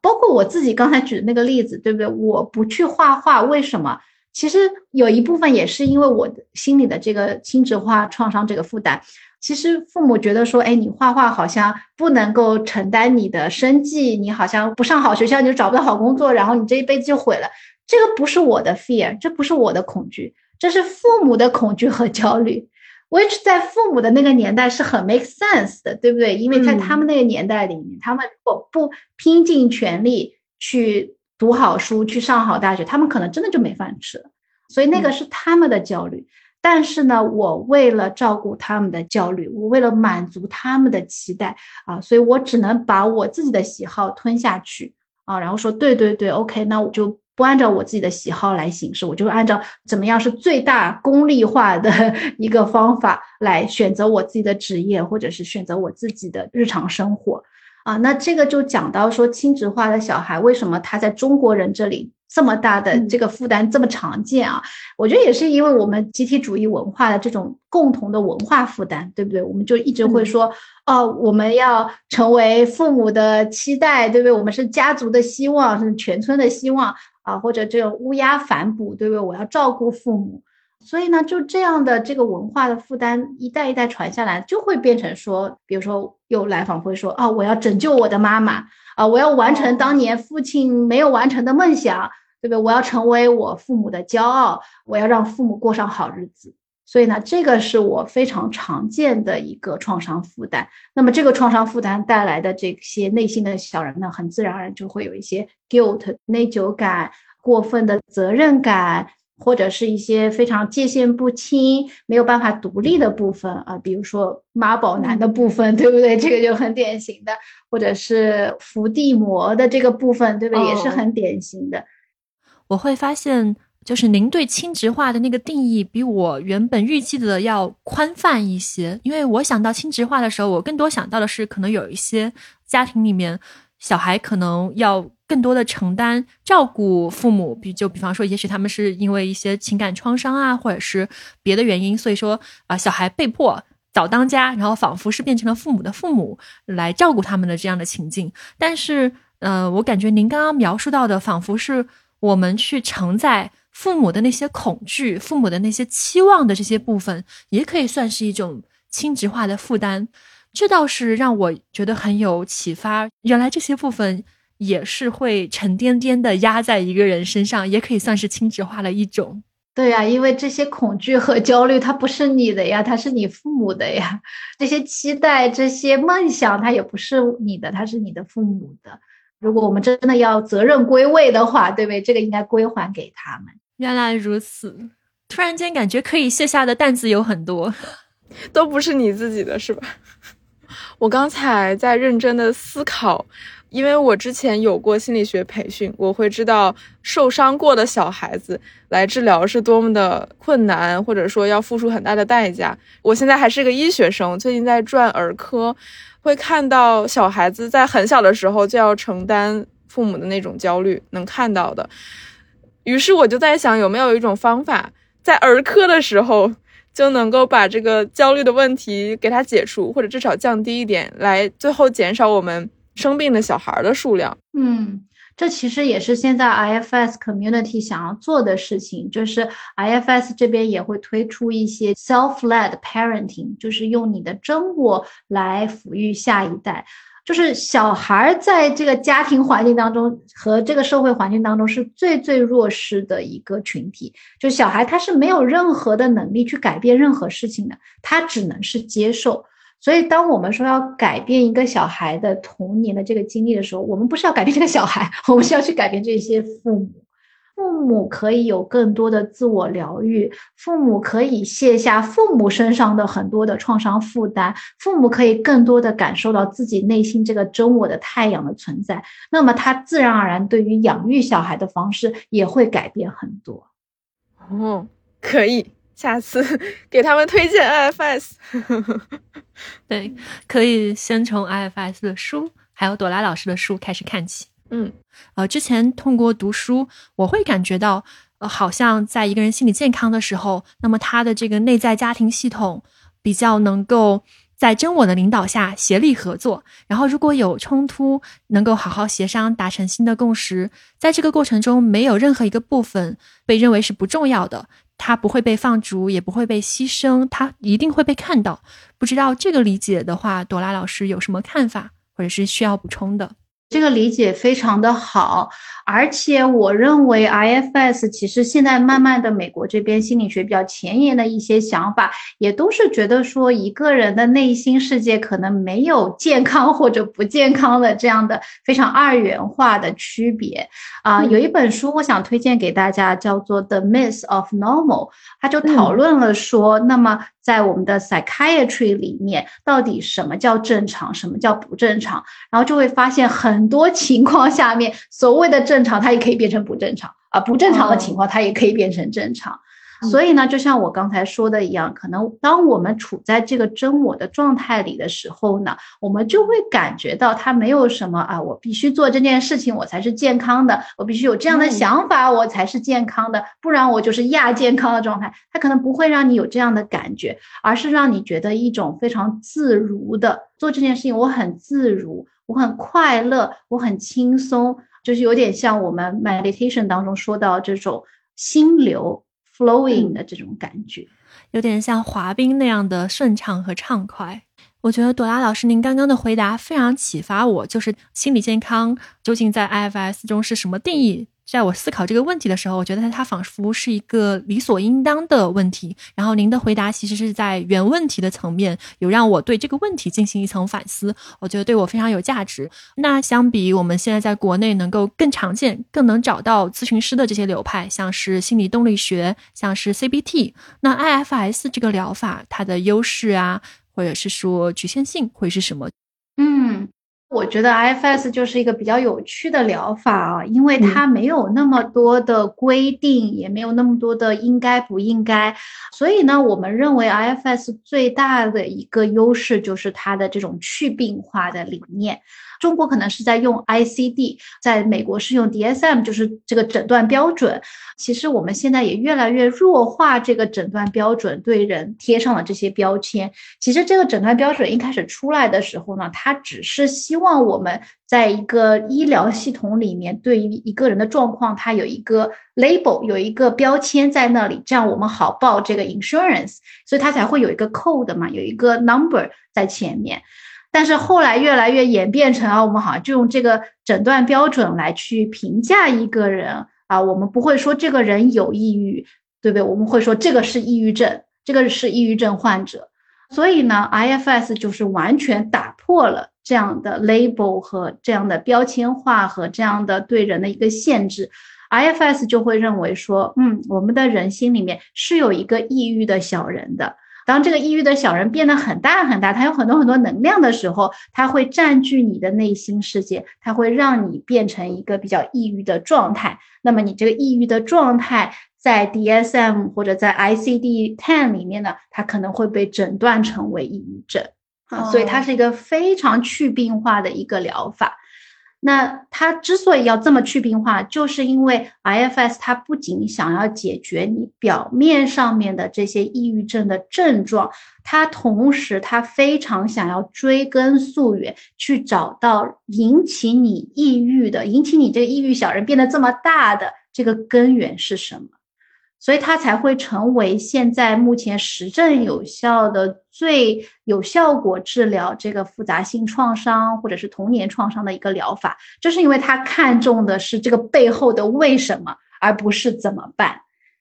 C: 包括我自己刚才举的那个例子，对不对？我不去画画，为什么？其实有一部分也是因为我的心里的这个亲子化创伤这个负担。其实父母觉得说，哎，你画画好像不能够承担你的生计，你好像不上好学校你就找不到好工作，然后你这一辈子就毁了。这个不是我的 fear，这不是我的恐惧，这是父母的恐惧和焦虑，which 在父母的那个年代是很 make sense 的，对不对？因为在他们那个年代里面，他们如果不拼尽全力去读好书、去上好大学，他们可能真的就没饭吃了。所以那个是他们的焦虑。但是呢，我为了照顾他们的焦虑，我为了满足他们的期待啊，所以我只能把我自己的喜好吞下去啊，然后说对对对，OK，那我就不按照我自己的喜好来行事，我就按照怎么样是最大功利化的一个方法来选择我自己的职业，或者是选择我自己的日常生活啊。那这个就讲到说亲职化的小孩为什么他在中国人这里。这么大的这个负担这么常见啊，我觉得也是因为我们集体主义文化的这种共同的文化负担，对不对？我们就一直会说，哦，我们要成为父母的期待，对不对？我们是家族的希望，是全村的希望啊，或者这种乌鸦反哺，对不对？我要照顾父母，所以呢，就这样的这个文化的负担一代一代传下来，就会变成说，比如说有来访会说，啊，我要拯救我的妈妈啊，我要完成当年父亲没有完成的梦想。对不对？我要成为我父母的骄傲，我要让父母过上好日子。所以呢，这个是我非常常见的一个创伤负担。那么，这个创伤负担带来的这些内心的小人呢，很自然而然就会有一些 guilt 内疚感、过分的责任感，或者是一些非常界限不清、没有办法独立的部分啊，比如说妈宝男的部分，对不对？这个就很典型的，或者是伏地魔的这个部分，对不对？也是很典型的。
A: 我会发现。就是您对亲职化的那个定义比我原本预计的要宽泛一些，因为我想到亲职化的时候，我更多想到的是可能有一些家庭里面小孩可能要更多的承担照顾父母，比就比方说，也许他们是因为一些情感创伤啊，或者是别的原因，所以说啊，小孩被迫早当家，然后仿佛是变成了父母的父母来照顾他们的这样的情境。但是，呃，我感觉您刚刚描述到的，仿佛是我们去承载。父母的那些恐惧，父母的那些期望的这些部分，也可以算是一种亲职化的负担。这倒是让我觉得很有启发。原来这些部分也是会沉甸甸的压在一个人身上，也可以算是亲职化的一种。
C: 对呀，因为这些恐惧和焦虑，它不是你的呀，它是你父母的呀。这些期待、这些梦想，它也不是你的，它是你的父母的。如果我们真的要责任归位的话，对不对？这个应该归还给他们。
A: 原来如此，突然间感觉可以卸下的担子有很多，
B: 都不是你自己的，是吧？我刚才在认真的思考，因为我之前有过心理学培训，我会知道受伤过的小孩子来治疗是多么的困难，或者说要付出很大的代价。我现在还是个医学生，最近在转儿科，会看到小孩子在很小的时候就要承担父母的那种焦虑，能看到的。于是我就在想，有没有一种方法，在儿科的时候就能够把这个焦虑的问题给它解除，或者至少降低一点，来最后减少我们生病的小孩的数量。
C: 嗯，这其实也是现在 IFS community 想要做的事情，就是 IFS 这边也会推出一些 self-led parenting，就是用你的真我来抚育下一代。就是小孩在这个家庭环境当中和这个社会环境当中是最最弱势的一个群体。就小孩他是没有任何的能力去改变任何事情的，他只能是接受。所以，当我们说要改变一个小孩的童年的这个经历的时候，我们不是要改变这个小孩，我们是要去改变这些父母。父母可以有更多的自我疗愈，父母可以卸下父母身上的很多的创伤负担，父母可以更多的感受到自己内心这个真我的太阳的存在。那么，他自然而然对于养育小孩的方式也会改变很多。
B: 哦，可以，下次 给他们推荐 IFS。
A: 对，可以先从 IFS 的书，还有朵拉老师的书开始看起。
B: 嗯，
A: 呃，之前通过读书，我会感觉到，呃，好像在一个人心理健康的时候，那么他的这个内在家庭系统比较能够在真我的领导下协力合作，然后如果有冲突，能够好好协商，达成新的共识，在这个过程中，没有任何一个部分被认为是不重要的，它不会被放逐，也不会被牺牲，它一定会被看到。不知道这个理解的话，朵拉老师有什么看法，或者是需要补充的？
C: 这个理解非常的好，而且我认为 IFS 其实现在慢慢的美国这边心理学比较前沿的一些想法，也都是觉得说一个人的内心世界可能没有健康或者不健康的这样的非常二元化的区别啊。有一本书我想推荐给大家，叫做《The Myth of Normal》，他就讨论了说，那么。在我们的 psychiatry 里面，到底什么叫正常，什么叫不正常？然后就会发现很多情况下面，所谓的正常，它也可以变成不正常啊，不正常的情况，它也可以变成正常。所以呢，就像我刚才说的一样，可能当我们处在这个真我的状态里的时候呢，我们就会感觉到它没有什么啊，我必须做这件事情，我才是健康的，我必须有这样的想法，我才是健康的，不然我就是亚健康的状态。它可能不会让你有这样的感觉，而是让你觉得一种非常自如的做这件事情，我很自如，我很快乐，我很轻松，就是有点像我们 meditation 当中说到这种心流。Flowing 的这种感觉，
A: 有点像滑冰那样的顺畅和畅快。我觉得朵拉老师，您刚刚的回答非常启发我。就是心理健康究竟在 IFS 中是什么定义？在我思考这个问题的时候，我觉得它仿佛是一个理所应当的问题。然后您的回答其实是在原问题的层面，有让我对这个问题进行一层反思，我觉得对我非常有价值。那相比我们现在在国内能够更常见、更能找到咨询师的这些流派，像是心理动力学，像是 CBT，那 IFS 这个疗法它的优势啊，或者是说局限性会是什么？
C: 嗯。我觉得 IFS 就是一个比较有趣的疗法啊，因为它没有那么多的规定，也没有那么多的应该不应该，所以呢，我们认为 IFS 最大的一个优势就是它的这种去病化的理念。中国可能是在用 ICD，在美国是用 DSM，就是这个诊断标准。其实我们现在也越来越弱化这个诊断标准，对人贴上了这些标签。其实这个诊断标准一开始出来的时候呢，它只是希望我们在一个医疗系统里面，对于一个人的状况，它有一个 label，有一个标签在那里，这样我们好报这个 insurance，所以它才会有一个 code 嘛，有一个 number 在前面。但是后来越来越演变成啊，我们好像就用这个诊断标准来去评价一个人啊，我们不会说这个人有抑郁，对不对？我们会说这个是抑郁症，这个是抑郁症患者。所以呢，IFS 就是完全打破了这样的 label 和这样的标签化和这样的对人的一个限制。IFS 就会认为说，嗯，我们的人心里面是有一个抑郁的小人的。当这个抑郁的小人变得很大很大，他有很多很多能量的时候，他会占据你的内心世界，他会让你变成一个比较抑郁的状态。那么你这个抑郁的状态，在 DSM 或者在 ICD-10 里面呢，它可能会被诊断成为抑郁症啊，所以它是一个非常去病化的一个疗法。那它之所以要这么去病化，就是因为 IFS 它不仅想要解决你表面上面的这些抑郁症的症状，它同时它非常想要追根溯源，去找到引起你抑郁的、引起你这个抑郁小人变得这么大的这个根源是什么。所以它才会成为现在目前实证有效的、最有效果治疗这个复杂性创伤或者是童年创伤的一个疗法，就是因为它看重的是这个背后的为什么，而不是怎么办。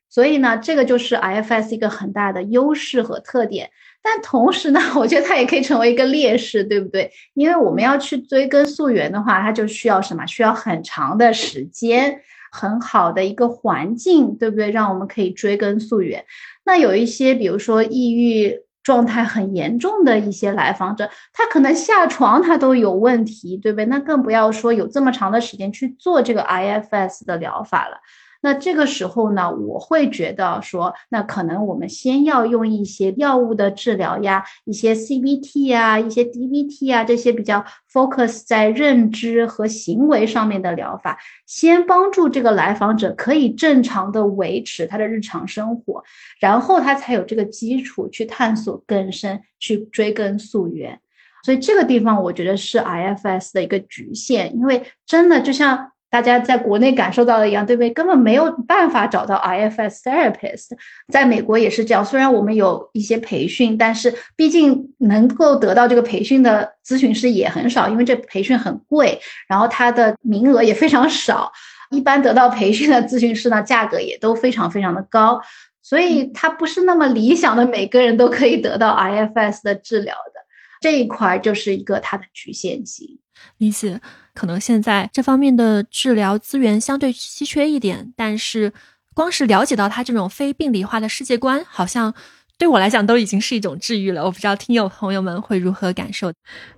C: 所以呢，这个就是 IFS 一个很大的优势和特点。但同时呢，我觉得它也可以成为一个劣势，对不对？因为我们要去追根溯源的话，它就需要什么？需要很长的时间。很好的一个环境，对不对？让我们可以追根溯源。那有一些，比如说抑郁状态很严重的一些来访者，他可能下床他都有问题，对不对？那更不要说有这么长的时间去做这个 IFS 的疗法了。那这个时候呢，我会觉得说，那可能我们先要用一些药物的治疗呀，一些 CBT 啊，一些 DBT 啊，这些比较 focus 在认知和行为上面的疗法，先帮助这个来访者可以正常的维持他的日常生活，然后他才有这个基础去探索更深，去追根溯源。所以这个地方我觉得是 IFS 的一个局限，因为真的就像。大家在国内感受到的一样，对不对？根本没有办法找到 IFS therapist，在美国也是这样。虽然我们有一些培训，但是毕竟能够得到这个培训的咨询师也很少，因为这培训很贵，然后他的名额也非常少。一般得到培训的咨询师呢，价格也都非常非常的高，所以它不是那么理想的，每个人都可以得到 IFS 的治疗的。这一块就是一个它的局限性。
A: 理解。可能现在这方面的治疗资源相对稀缺一点，但是光是了解到他这种非病理化的世界观，好像对我来讲都已经是一种治愈了。我不知道听友朋友们会如何感受。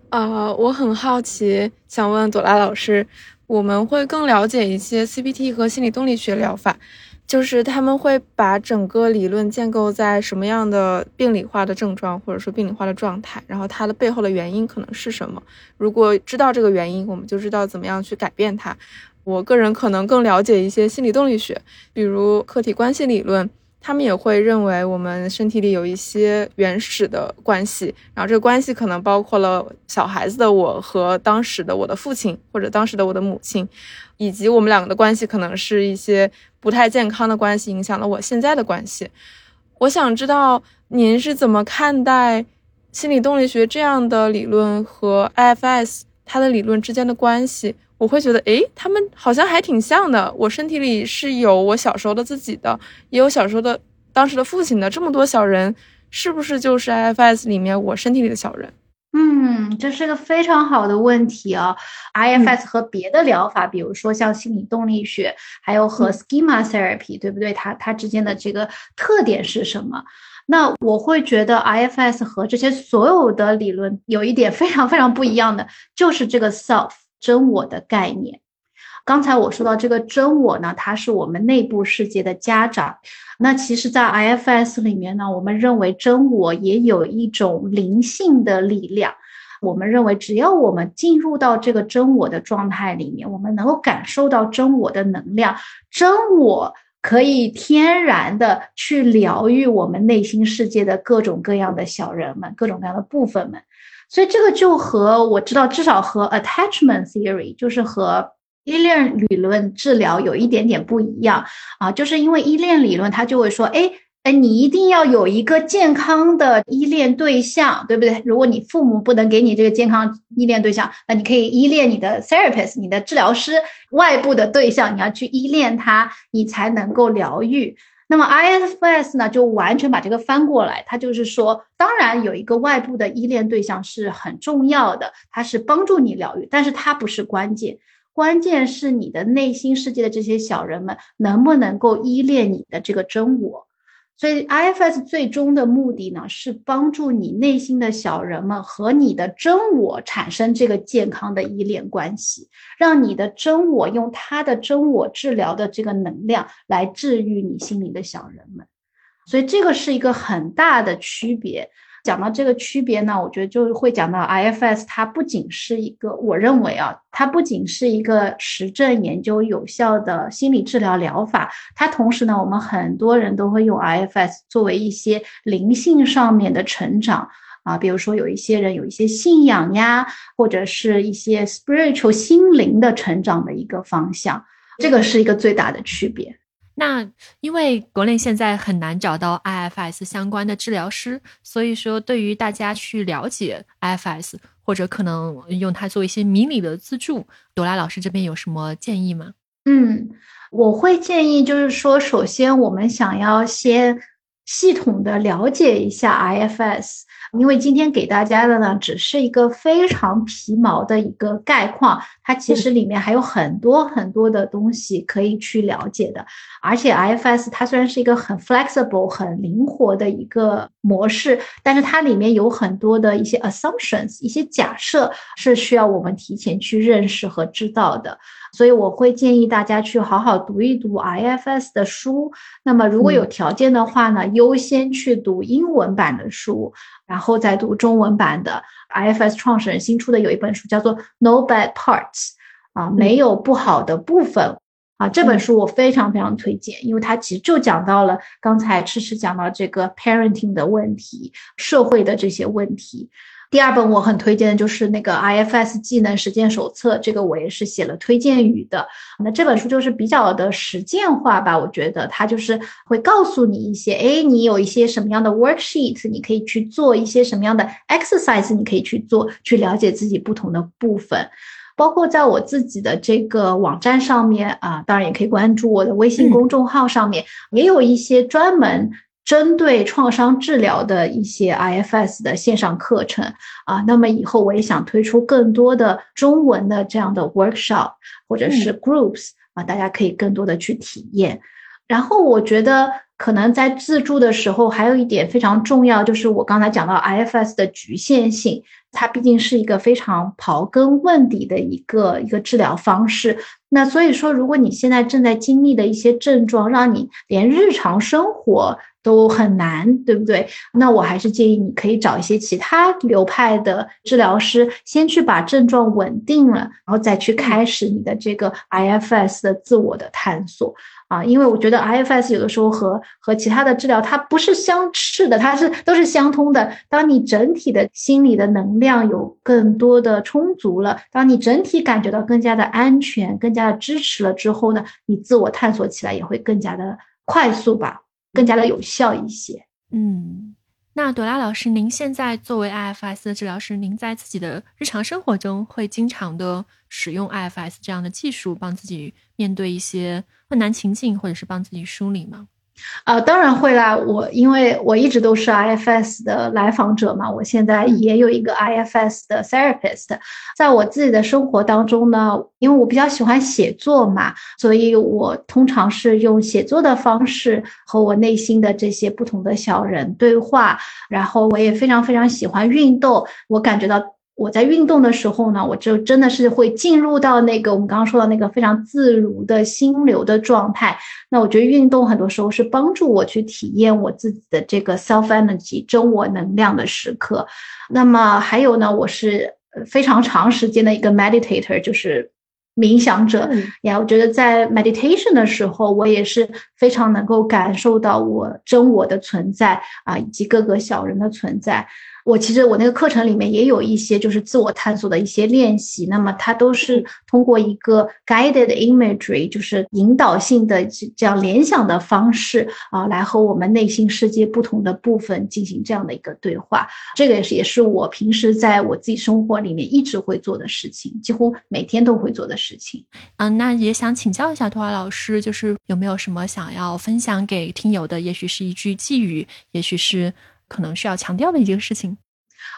B: 啊，我很好奇，想问朵拉老师，我们会更了解一些 CBT 和心理动力学疗法。就是他们会把整个理论建构在什么样的病理化的症状，或者说病理化的状态，然后它的背后的原因可能是什么？如果知道这个原因，我们就知道怎么样去改变它。我个人可能更了解一些心理动力学，比如客体关系理论。他们也会认为我们身体里有一些原始的关系，然后这个关系可能包括了小孩子的我和当时的我的父亲或者当时的我的母亲，以及我们两个的关系可能是一些不太健康的关系，影响了我现在的关系。我想知道您是怎么看待心理动力学这样的理论和 IFS 它的理论之间的关系？我会觉得，诶，他们好像还挺像的。我身体里是有我小时候的自己的，也有小时候的当时的父亲的。这么多小人，是不是就是 IFS 里面我身体里的小人？
C: 嗯，这是个非常好的问题啊。IFS 和别的疗法，比如说像心理动力学，还有和 Schema Therapy，对不对？它它之间的这个特点是什么？那我会觉得 IFS 和这些所有的理论有一点非常非常不一样的，就是这个 self 真我的概念。刚才我说到这个真我呢，它是我们内部世界的家长。那其实，在 IFS 里面呢，我们认为真我也有一种灵性的力量。我们认为，只要我们进入到这个真我的状态里面，我们能够感受到真我的能量，真我可以天然的去疗愈我们内心世界的各种各样的小人们、各种各样的部分们。所以，这个就和我知道，至少和 Attachment Theory，就是和。依恋理论治疗有一点点不一样啊，就是因为依恋理论，它就会说，哎哎，你一定要有一个健康的依恋对象，对不对？如果你父母不能给你这个健康依恋对象，那你可以依恋你的 therapist，你的治疗师，外部的对象，你要去依恋他，你才能够疗愈。那么 IFS 呢，就完全把这个翻过来，它就是说，当然有一个外部的依恋对象是很重要的，它是帮助你疗愈，但是它不是关键。关键是你的内心世界的这些小人们能不能够依恋你的这个真我，所以 IFS 最终的目的呢，是帮助你内心的小人们和你的真我产生这个健康的依恋关系，让你的真我用他的真我治疗的这个能量来治愈你心里的小人们，所以这个是一个很大的区别。讲到这个区别呢，我觉得就会讲到 IFS，它不仅是一个，我认为啊，它不仅是一个实证研究有效的心理治疗疗法，它同时呢，我们很多人都会用 IFS 作为一些灵性上面的成长啊，比如说有一些人有一些信仰呀，或者是一些 spiritual 心灵的成长的一个方向，这个是一个最大的区别。
A: 那因为国内现在很难找到 IFS 相关的治疗师，所以说对于大家去了解 IFS 或者可能用它做一些迷你的自助，朵拉老师这边有什么建议吗？
C: 嗯，我会建议就是说，首先我们想要先系统的了解一下 IFS。因为今天给大家的呢，只是一个非常皮毛的一个概况，它其实里面还有很多很多的东西可以去了解的。而且 IFS 它虽然是一个很 flexible、很灵活的一个模式，但是它里面有很多的一些 assumptions、一些假设是需要我们提前去认识和知道的。所以我会建议大家去好好读一读 IFS 的书。那么如果有条件的话呢，优先去读英文版的书。然后再读中文版的 IFS 创始人新出的有一本书叫做 No Bad Parts，啊，没有不好的部分啊。这本书我非常非常推荐，因为它其实就讲到了刚才迟迟讲到这个 parenting 的问题，社会的这些问题。第二本我很推荐的就是那个 IFS 技能实践手册，这个我也是写了推荐语的。那这本书就是比较的实践化吧，我觉得它就是会告诉你一些，哎，你有一些什么样的 worksheet，你可以去做一些什么样的 exercise，你可以去做，去了解自己不同的部分。包括在我自己的这个网站上面啊，当然也可以关注我的微信公众号上面，也有一些专门。针对创伤治疗的一些 IFS 的线上课程啊，那么以后我也想推出更多的中文的这样的 workshop 或者是 groups 啊，大家可以更多的去体验。然后我觉得可能在自助的时候，还有一点非常重要，就是我刚才讲到 IFS 的局限性，它毕竟是一个非常刨根问底的一个一个治疗方式。那所以说，如果你现在正在经历的一些症状，让你连日常生活，都很难，对不对？那我还是建议你可以找一些其他流派的治疗师，先去把症状稳定了，然后再去开始你的这个 IFS 的自我的探索啊。因为我觉得 IFS 有的时候和和其他的治疗它不是相斥的，它是都是相通的。当你整体的心理的能量有更多的充足了，当你整体感觉到更加的安全、更加的支持了之后呢，你自我探索起来也会更加的快速吧。更加的有效一些。
A: 嗯，那朵拉老师，您现在作为 IFS 的治疗师，您在自己的日常生活中会经常的使用 IFS 这样的技术，帮自己面对一些困难情境，或者是帮自己梳理吗？
C: 呃，当然会啦。我因为我一直都是 IFS 的来访者嘛，我现在也有一个 IFS 的 therapist。在我自己的生活当中呢，因为我比较喜欢写作嘛，所以我通常是用写作的方式和我内心的这些不同的小人对话。然后我也非常非常喜欢运动，我感觉到。我在运动的时候呢，我就真的是会进入到那个我们刚刚说的那个非常自如的心流的状态。那我觉得运动很多时候是帮助我去体验我自己的这个 self energy 真我能量的时刻。那么还有呢，我是非常长时间的一个 meditator，就是冥想者呀。我觉得在 meditation 的时候，我也是非常能够感受到我真我的存在啊，以及各个小人的存在。我其实我那个课程里面也有一些就是自我探索的一些练习，那么它都是通过一个 guided imagery，就是引导性的这样联想的方式啊，来和我们内心世界不同的部分进行这样的一个对话。这个也是也是我平时在我自己生活里面一直会做的事情，几乎每天都会做的事情。
A: 嗯，那也想请教一下托华老师，就是有没有什么想要分享给听友的？也许是一句寄语，也许是。可能需要强调的一件事情，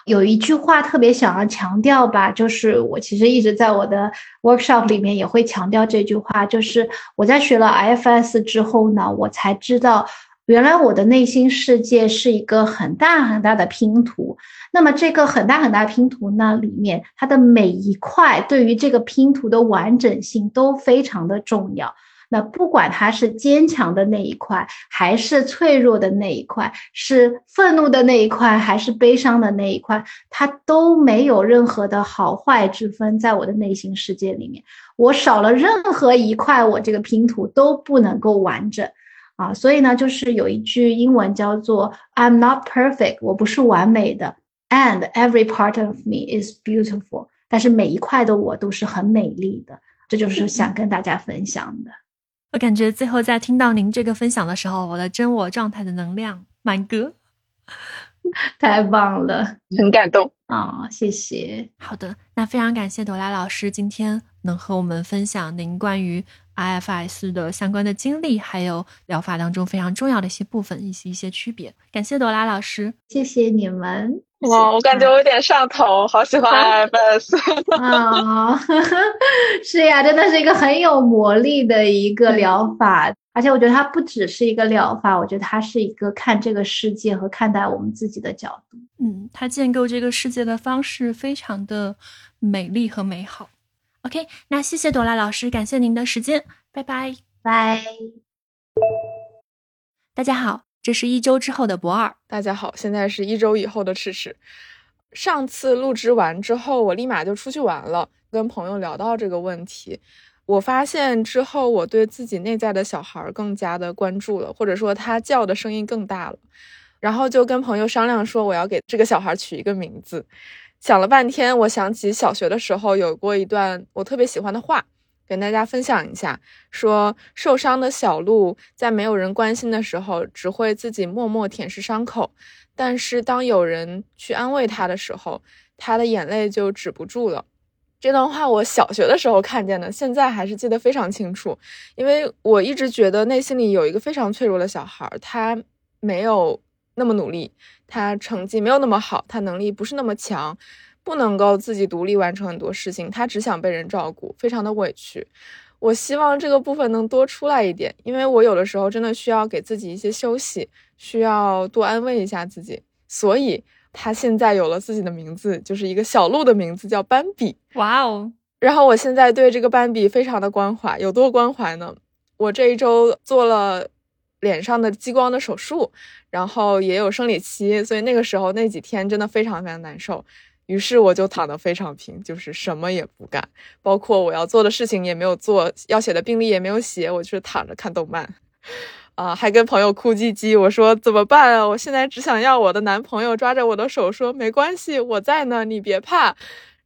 C: 有一句话特别想要强调吧，就是我其实一直在我的 workshop 里面也会强调这句话，就是我在学了 IFS 之后呢，我才知道原来我的内心世界是一个很大很大的拼图。那么这个很大很大拼图呢，里面它的每一块对于这个拼图的完整性都非常的重要。那不管他是坚强的那一块，还是脆弱的那一块，是愤怒的那一块，还是悲伤的那一块，他都没有任何的好坏之分，在我的内心世界里面，我少了任何一块，我这个拼图都不能够完整啊。所以呢，就是有一句英文叫做 "I'm not perfect"，我不是完美的，and every part of me is beautiful，但是每一块的我都是很美丽的。这就是想跟大家分享的。
A: 我感觉最后在听到您这个分享的时候，我的真我状态的能量满格，
C: 太棒了，
B: 很感动
C: 啊！谢谢。
A: 好的，那非常感谢朵拉老师今天能和我们分享您关于 IFS 的相关的经历，还有疗法当中非常重要的一些部分以及一些区别。感谢朵拉老师，
C: 谢谢你们。
B: 哇，我感觉我有点上头，好喜欢 IFS
C: 啊！是呀，真的是一个很有魔力的一个疗法，而且我觉得它不只是一个疗法，我觉得它是一个看这个世界和看待我们自己的角度。
A: 嗯，它建构这个世界的方式非常的美丽和美好。OK，那谢谢朵拉老师，感谢您的时间，拜拜
C: 拜。
A: 大家好。这是一周之后的博二，
B: 大家好，现在是一周以后的赤赤。上次录制完之后，我立马就出去玩了，跟朋友聊到这个问题，我发现之后我对自己内在的小孩更加的关注了，或者说他叫的声音更大了，然后就跟朋友商量说我要给这个小孩取一个名字，想了半天，我想起小学的时候有过一段我特别喜欢的话。跟大家分享一下，说受伤的小鹿在没有人关心的时候，只会自己默默舔舐伤口；但是当有人去安慰它的时候，它的眼泪就止不住了。这段话我小学的时候看见的，现在还是记得非常清楚，因为我一直觉得内心里有一个非常脆弱的小孩，他没有那么努力，他成绩没有那么好，他能力不是那么强。不能够自己独立完成很多事情，他只想被人照顾，非常的委屈。我希望这个部分能多出来一点，因为我有的时候真的需要给自己一些休息，需要多安慰一下自己。所以他现在有了自己的名字，就是一个小鹿的名字，叫斑比。
A: 哇哦！
B: 然后我现在对这个斑比非常的关怀，有多关怀呢？我这一周做了脸上的激光的手术，然后也有生理期，所以那个时候那几天真的非常非常难受。于是我就躺得非常平，就是什么也不干，包括我要做的事情也没有做，要写的病历也没有写，我就是躺着看动漫，啊，还跟朋友哭唧唧。我说怎么办啊？我现在只想要我的男朋友抓着我的手说没关系，我在呢，你别怕。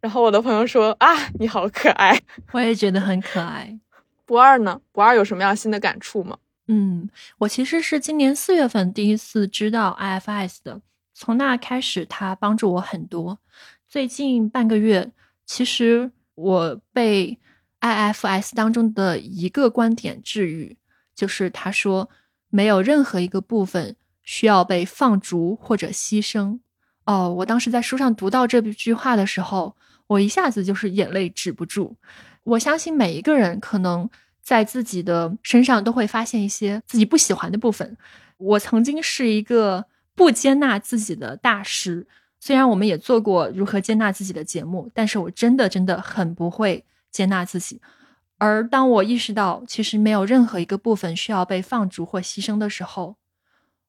B: 然后我的朋友说啊，你好可爱，
A: 我也觉得很可爱。
B: 不二呢？不二有什么样新的感触吗？
A: 嗯，我其实是今年四月份第一次知道 IFS 的。从那开始，他帮助我很多。最近半个月，其实我被 IFS 当中的一个观点治愈，就是他说没有任何一个部分需要被放逐或者牺牲。哦，我当时在书上读到这句话的时候，我一下子就是眼泪止不住。我相信每一个人可能在自己的身上都会发现一些自己不喜欢的部分。我曾经是一个。不接纳自己的大师，虽然我们也做过如何接纳自己的节目，但是我真的真的很不会接纳自己。而当我意识到其实没有任何一个部分需要被放逐或牺牲的时候，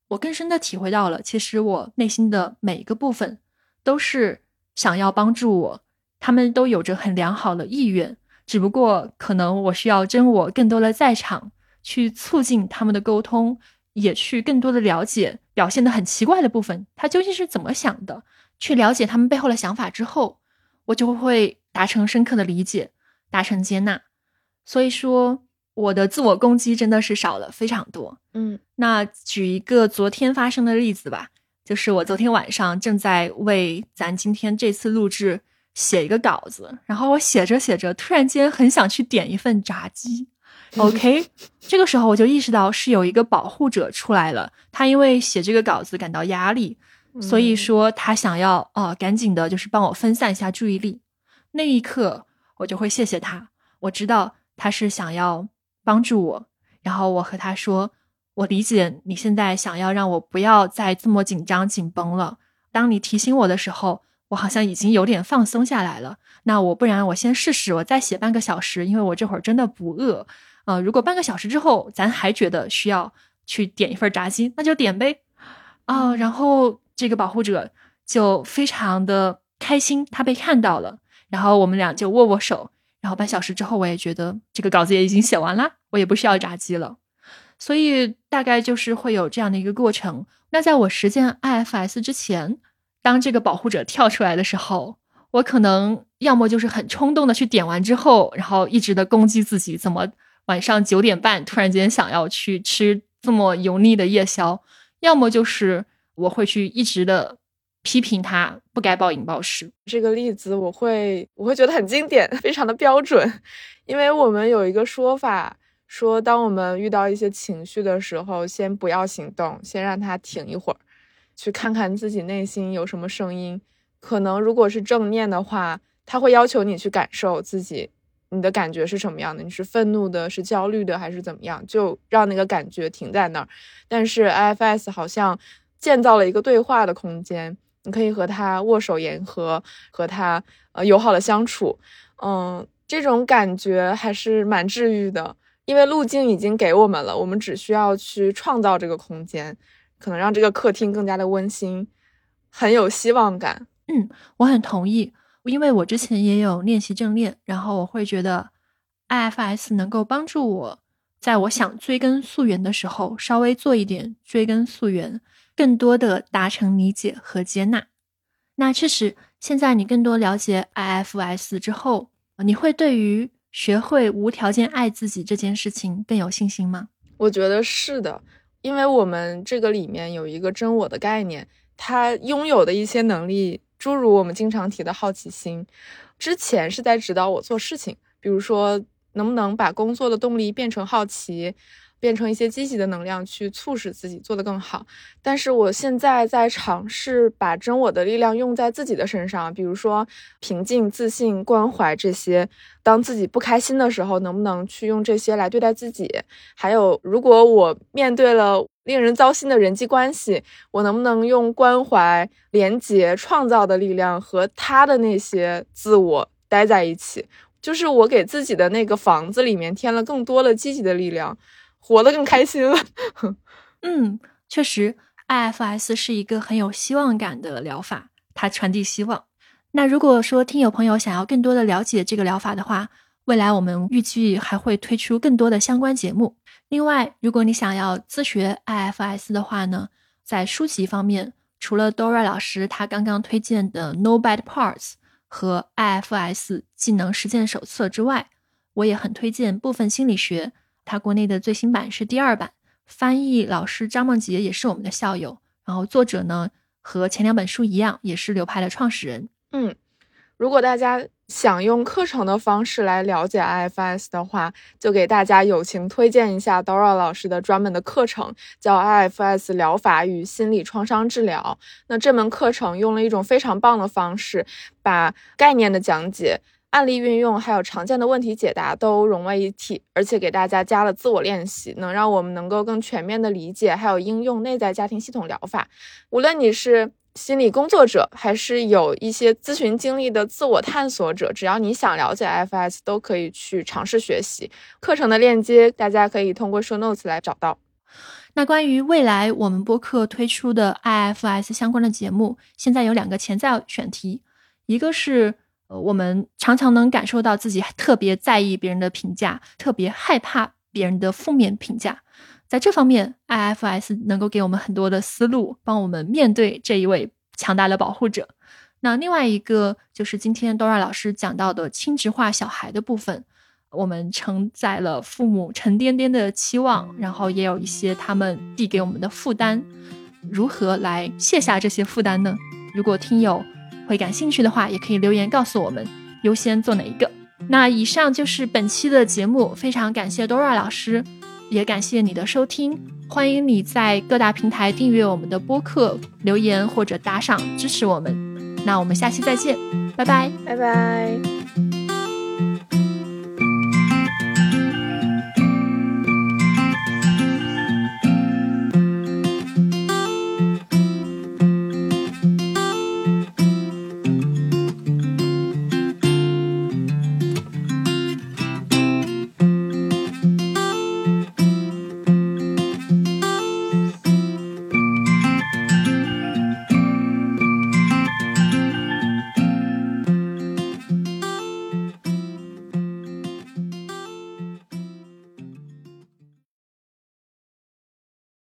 A: 我更深的体会到了，其实我内心的每一个部分都是想要帮助我，他们都有着很良好的意愿，只不过可能我需要真我更多的在场，去促进他们的沟通。也去更多的了解表现的很奇怪的部分，他究竟是怎么想的？去了解他们背后的想法之后，我就会达成深刻的理解，达成接纳。所以说，我的自我攻击真的是少了非常多。
B: 嗯，
A: 那举一个昨天发生的例子吧，就是我昨天晚上正在为咱今天这次录制写一个稿子，然后我写着写着，突然间很想去点一份炸鸡。OK，这个时候我就意识到是有一个保护者出来了。他因为写这个稿子感到压力，所以说他想要哦，赶紧的，就是帮我分散一下注意力。那一刻，我就会谢谢他。我知道他是想要帮助我，然后我和他说：“我理解你现在想要让我不要再这么紧张紧绷了。当你提醒我的时候，我好像已经有点放松下来了。那我不然我先试试，我再写半个小时，因为我这会儿真的不饿。”呃，如果半个小时之后咱还觉得需要去点一份炸鸡，那就点呗。啊，然后这个保护者就非常的开心，他被看到了，然后我们俩就握握手。然后半小时之后，我也觉得这个稿子也已经写完了，我也不需要炸鸡了。所以大概就是会有这样的一个过程。那在我实践 IFS 之前，当这个保护者跳出来的时候，我可能要么就是很冲动的去点完之后，然后一直的攻击自己怎么。晚上九点半，突然间想要去吃这么油腻的夜宵，要么就是我会去一直的批评他不该暴饮暴食。
B: 这个例子我会我会觉得很经典，非常的标准，因为我们有一个说法，说当我们遇到一些情绪的时候，先不要行动，先让它停一会儿，去看看自己内心有什么声音。可能如果是正念的话，他会要求你去感受自己。你的感觉是什么样的？你是愤怒的，是焦虑的，还是怎么样？就让那个感觉停在那儿。但是 IFS 好像建造了一个对话的空间，你可以和他握手言和，和他呃友好的相处。嗯，这种感觉还是蛮治愈的，因为路径已经给我们了，我们只需要去创造这个空间，可能让这个客厅更加的温馨，很有希望感。
A: 嗯，我很同意。因为我之前也有练习正念，然后我会觉得 IFS 能够帮助我，在我想追根溯源的时候，稍微做一点追根溯源，更多的达成理解和接纳。那确实，现在你更多了解 IFS 之后，你会对于学会无条件爱自己这件事情更有信心吗？
B: 我觉得是的，因为我们这个里面有一个真我的概念，他拥有的一些能力。诸如我们经常提的好奇心，之前是在指导我做事情，比如说能不能把工作的动力变成好奇，变成一些积极的能量，去促使自己做得更好。但是我现在在尝试把真我的力量用在自己的身上，比如说平静、自信、关怀这些。当自己不开心的时候，能不能去用这些来对待自己？还有，如果我面对了。令人糟心的人际关系，我能不能用关怀、廉洁、创造的力量和他的那些自我待在一起？就是我给自己的那个房子里面添了更多的积极的力量，活得更开心了。
A: 嗯，确实，IFS 是一个很有希望感的疗法，它传递希望。那如果说听友朋友想要更多的了解这个疗法的话，未来我们预计还会推出更多的相关节目。另外，如果你想要自学 IFS 的话呢，在书籍方面，除了 Dora 老师他刚刚推荐的 No Bad Parts 和 IFS 技能实践手册之外，我也很推荐部分心理学。它国内的最新版是第二版，翻译老师张梦洁也是我们的校友。然后作者呢和前两本书一样，也是流派的创始人。
B: 嗯，如果大家想用课程的方式来了解 IFS 的话，就给大家友情推荐一下 Dora 老师的专门的课程，叫 IFS 疗法与心理创伤治疗。那这门课程用了一种非常棒的方式，把概念的讲解。案例运用还有常见的问题解答都融为一体，而且给大家加了自我练习，能让我们能够更全面的理解还有应用内在家庭系统疗法。无论你是心理工作者，还是有一些咨询经历的自我探索者，只要你想了解 IFS，都可以去尝试学习。课程的链接大家可以通过 Show Notes 来找到。
A: 那关于未来我们播客推出的 IFS 相关的节目，现在有两个潜在选题，一个是。呃，我们常常能感受到自己特别在意别人的评价，特别害怕别人的负面评价。在这方面，IFS 能够给我们很多的思路，帮我们面对这一位强大的保护者。那另外一个就是今天 Dora 老师讲到的轻质化小孩的部分，我们承载了父母沉甸甸的期望，然后也有一些他们递给我们的负担，如何来卸下这些负担呢？如果听友。会感兴趣的话，也可以留言告诉我们优先做哪一个。那以上就是本期的节目，非常感谢 Dora 老师，也感谢你的收听。欢迎你在各大平台订阅我们的播客，留言或者打赏支持我们。那我们下期再见，拜拜，
B: 拜拜。